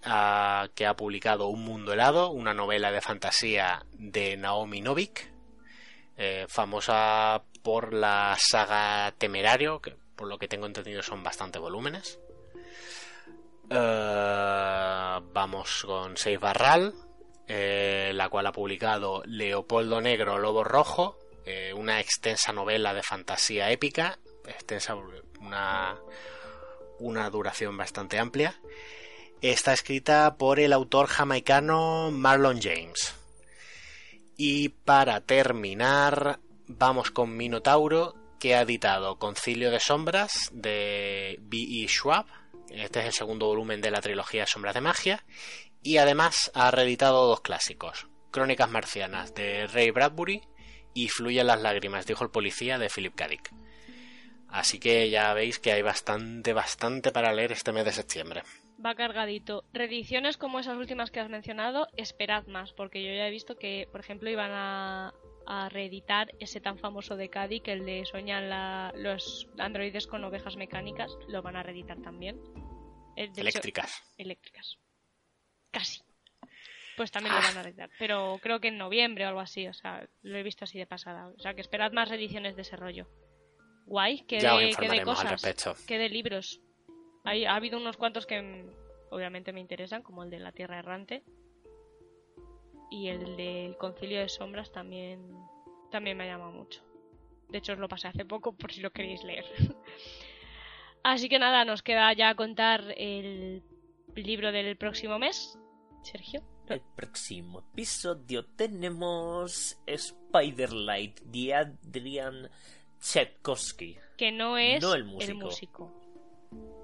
que ha publicado Un Mundo Helado, una novela de fantasía de Naomi Novik, eh, famosa por la saga Temerario, que por lo que tengo entendido son bastante volúmenes. Eh, vamos con Seis Barral, la cual ha publicado Leopoldo Negro, Lobo Rojo, una extensa novela de fantasía épica, extensa, una una duración bastante amplia. Está escrita por el autor jamaicano Marlon James. Y para terminar, vamos con Minotauro, que ha editado Concilio de Sombras de B.E. Schwab. Este es el segundo volumen de la trilogía Sombras de Magia. Y además ha reeditado dos clásicos: Crónicas Marcianas de Ray Bradbury y Fluyen las lágrimas, dijo el policía de Philip K. Así que ya veis que hay bastante, bastante para leer este mes de septiembre. Va cargadito. Reediciones como esas últimas que has mencionado, esperad más, porque yo ya he visto que, por ejemplo, iban a, reeditar ese tan famoso de Caddy, que el de Soñan los androides con ovejas mecánicas, lo van a reeditar también. eléctricas. eléctricas. Casi. Pues también lo van a reeditar. Pero creo que en noviembre o algo así, o sea, lo he visto así de pasada. O sea, que esperad más reediciones de ese rollo. Guay, que de, cosas, que de libros. Hay, ha habido unos cuantos que obviamente me interesan, como el de La Tierra Errante. Y el del Concilio de Sombras también, también me ha llamado mucho. De hecho, os lo pasé hace poco por si lo queréis leer. Así que nada, nos queda ya contar el libro del próximo mes. Sergio. El próximo episodio tenemos Spiderlight de Adrian Tchaikovsky. Que no es el, músico.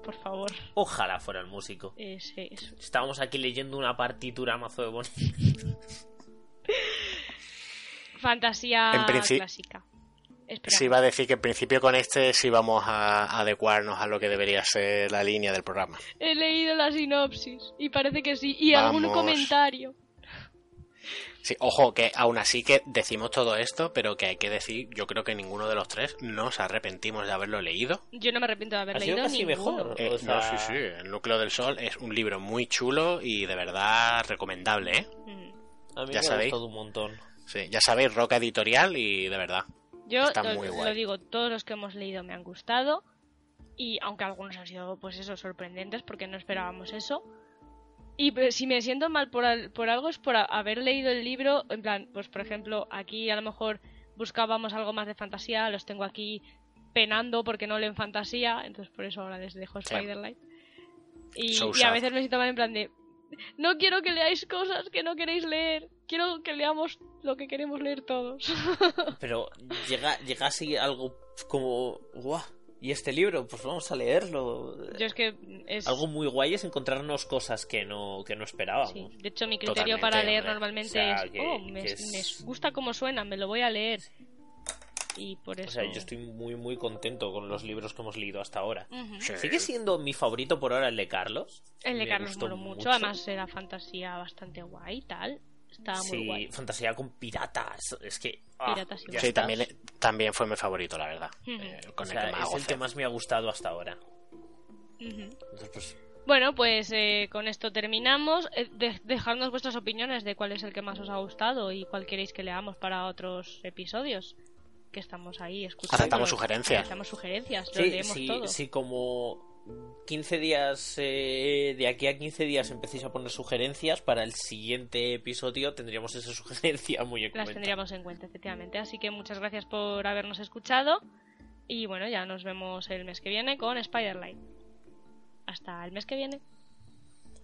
Por favor. Ojalá fuera el músico. Estábamos aquí leyendo una partitura mazo de bonita. Fantasía clásica. Sí, iba a decir que en principio con este sí vamos a adecuarnos a lo que debería ser la línea del programa. He leído la sinopsis y parece que sí. Y algún comentario. Sí, ojo, que aún así que decimos todo esto, pero que hay que decir, yo creo que ninguno de los tres nos arrepentimos de haberlo leído. Yo no me arrepiento de haber leído ni mejor. Eh, no, sí, sí, El núcleo del sol es un libro muy chulo y de verdad recomendable, ¿eh? Mm. A mí ya me sabéis. un montón. Sí, ya sabéis, Roca Editorial y de verdad. Yo lo digo, todos los que hemos leído me han gustado y aunque algunos han sido, pues eso, sorprendentes porque no esperábamos eso y pues, si me siento mal por, por algo es por haber leído el libro, en plan, pues por ejemplo, aquí a lo mejor buscábamos algo más de fantasía, los tengo aquí penando porque no leen fantasía, entonces por eso ahora les dejo Spiderlight. Y, y, a veces me siento mal en plan de, no quiero que leáis cosas que no queréis leer, quiero que leamos lo que queremos leer todos. Pero llega, llega así algo como, guau, ¿Y este libro? Pues vamos a leerlo. Yo es que es... Algo muy guay es encontrarnos cosas que no, que no esperábamos. De hecho, mi criterio para leer normalmente es, oh, me, gusta cómo suena, me lo voy a leer. Y por eso... O sea, yo estoy muy, muy contento con los libros que hemos leído hasta ahora. Sigue siendo mi favorito por ahora el de Carlos. El de Carlos me mucho. mucho. Además era fantasía bastante guay y tal sí, fantasía con piratas. Es que. Ah, sí, también, también fue mi favorito, la verdad. Eh, es el que más me ha gustado hasta ahora. Pues, bueno, pues eh, con esto terminamos. Eh, dejadnos vuestras opiniones de cuál es el que más os ha gustado y cuál queréis que leamos para otros episodios. Que estamos ahí escuchando. Aceptamos sugerencias. Aceptamos sugerencias, lo leemos todo. Sí, como 15 días, eh, de aquí a 15 días empecéis a poner sugerencias, para el siguiente episodio tendríamos esa sugerencia muy en Las tendríamos en cuenta, efectivamente. Así que muchas gracias por habernos escuchado. Y bueno, ya nos vemos el mes que viene con Spiderlight. Hasta el mes que viene.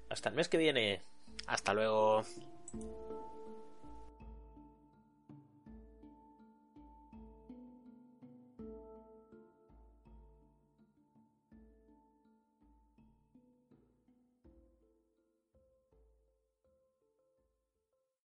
Hasta el mes que viene. Hasta luego.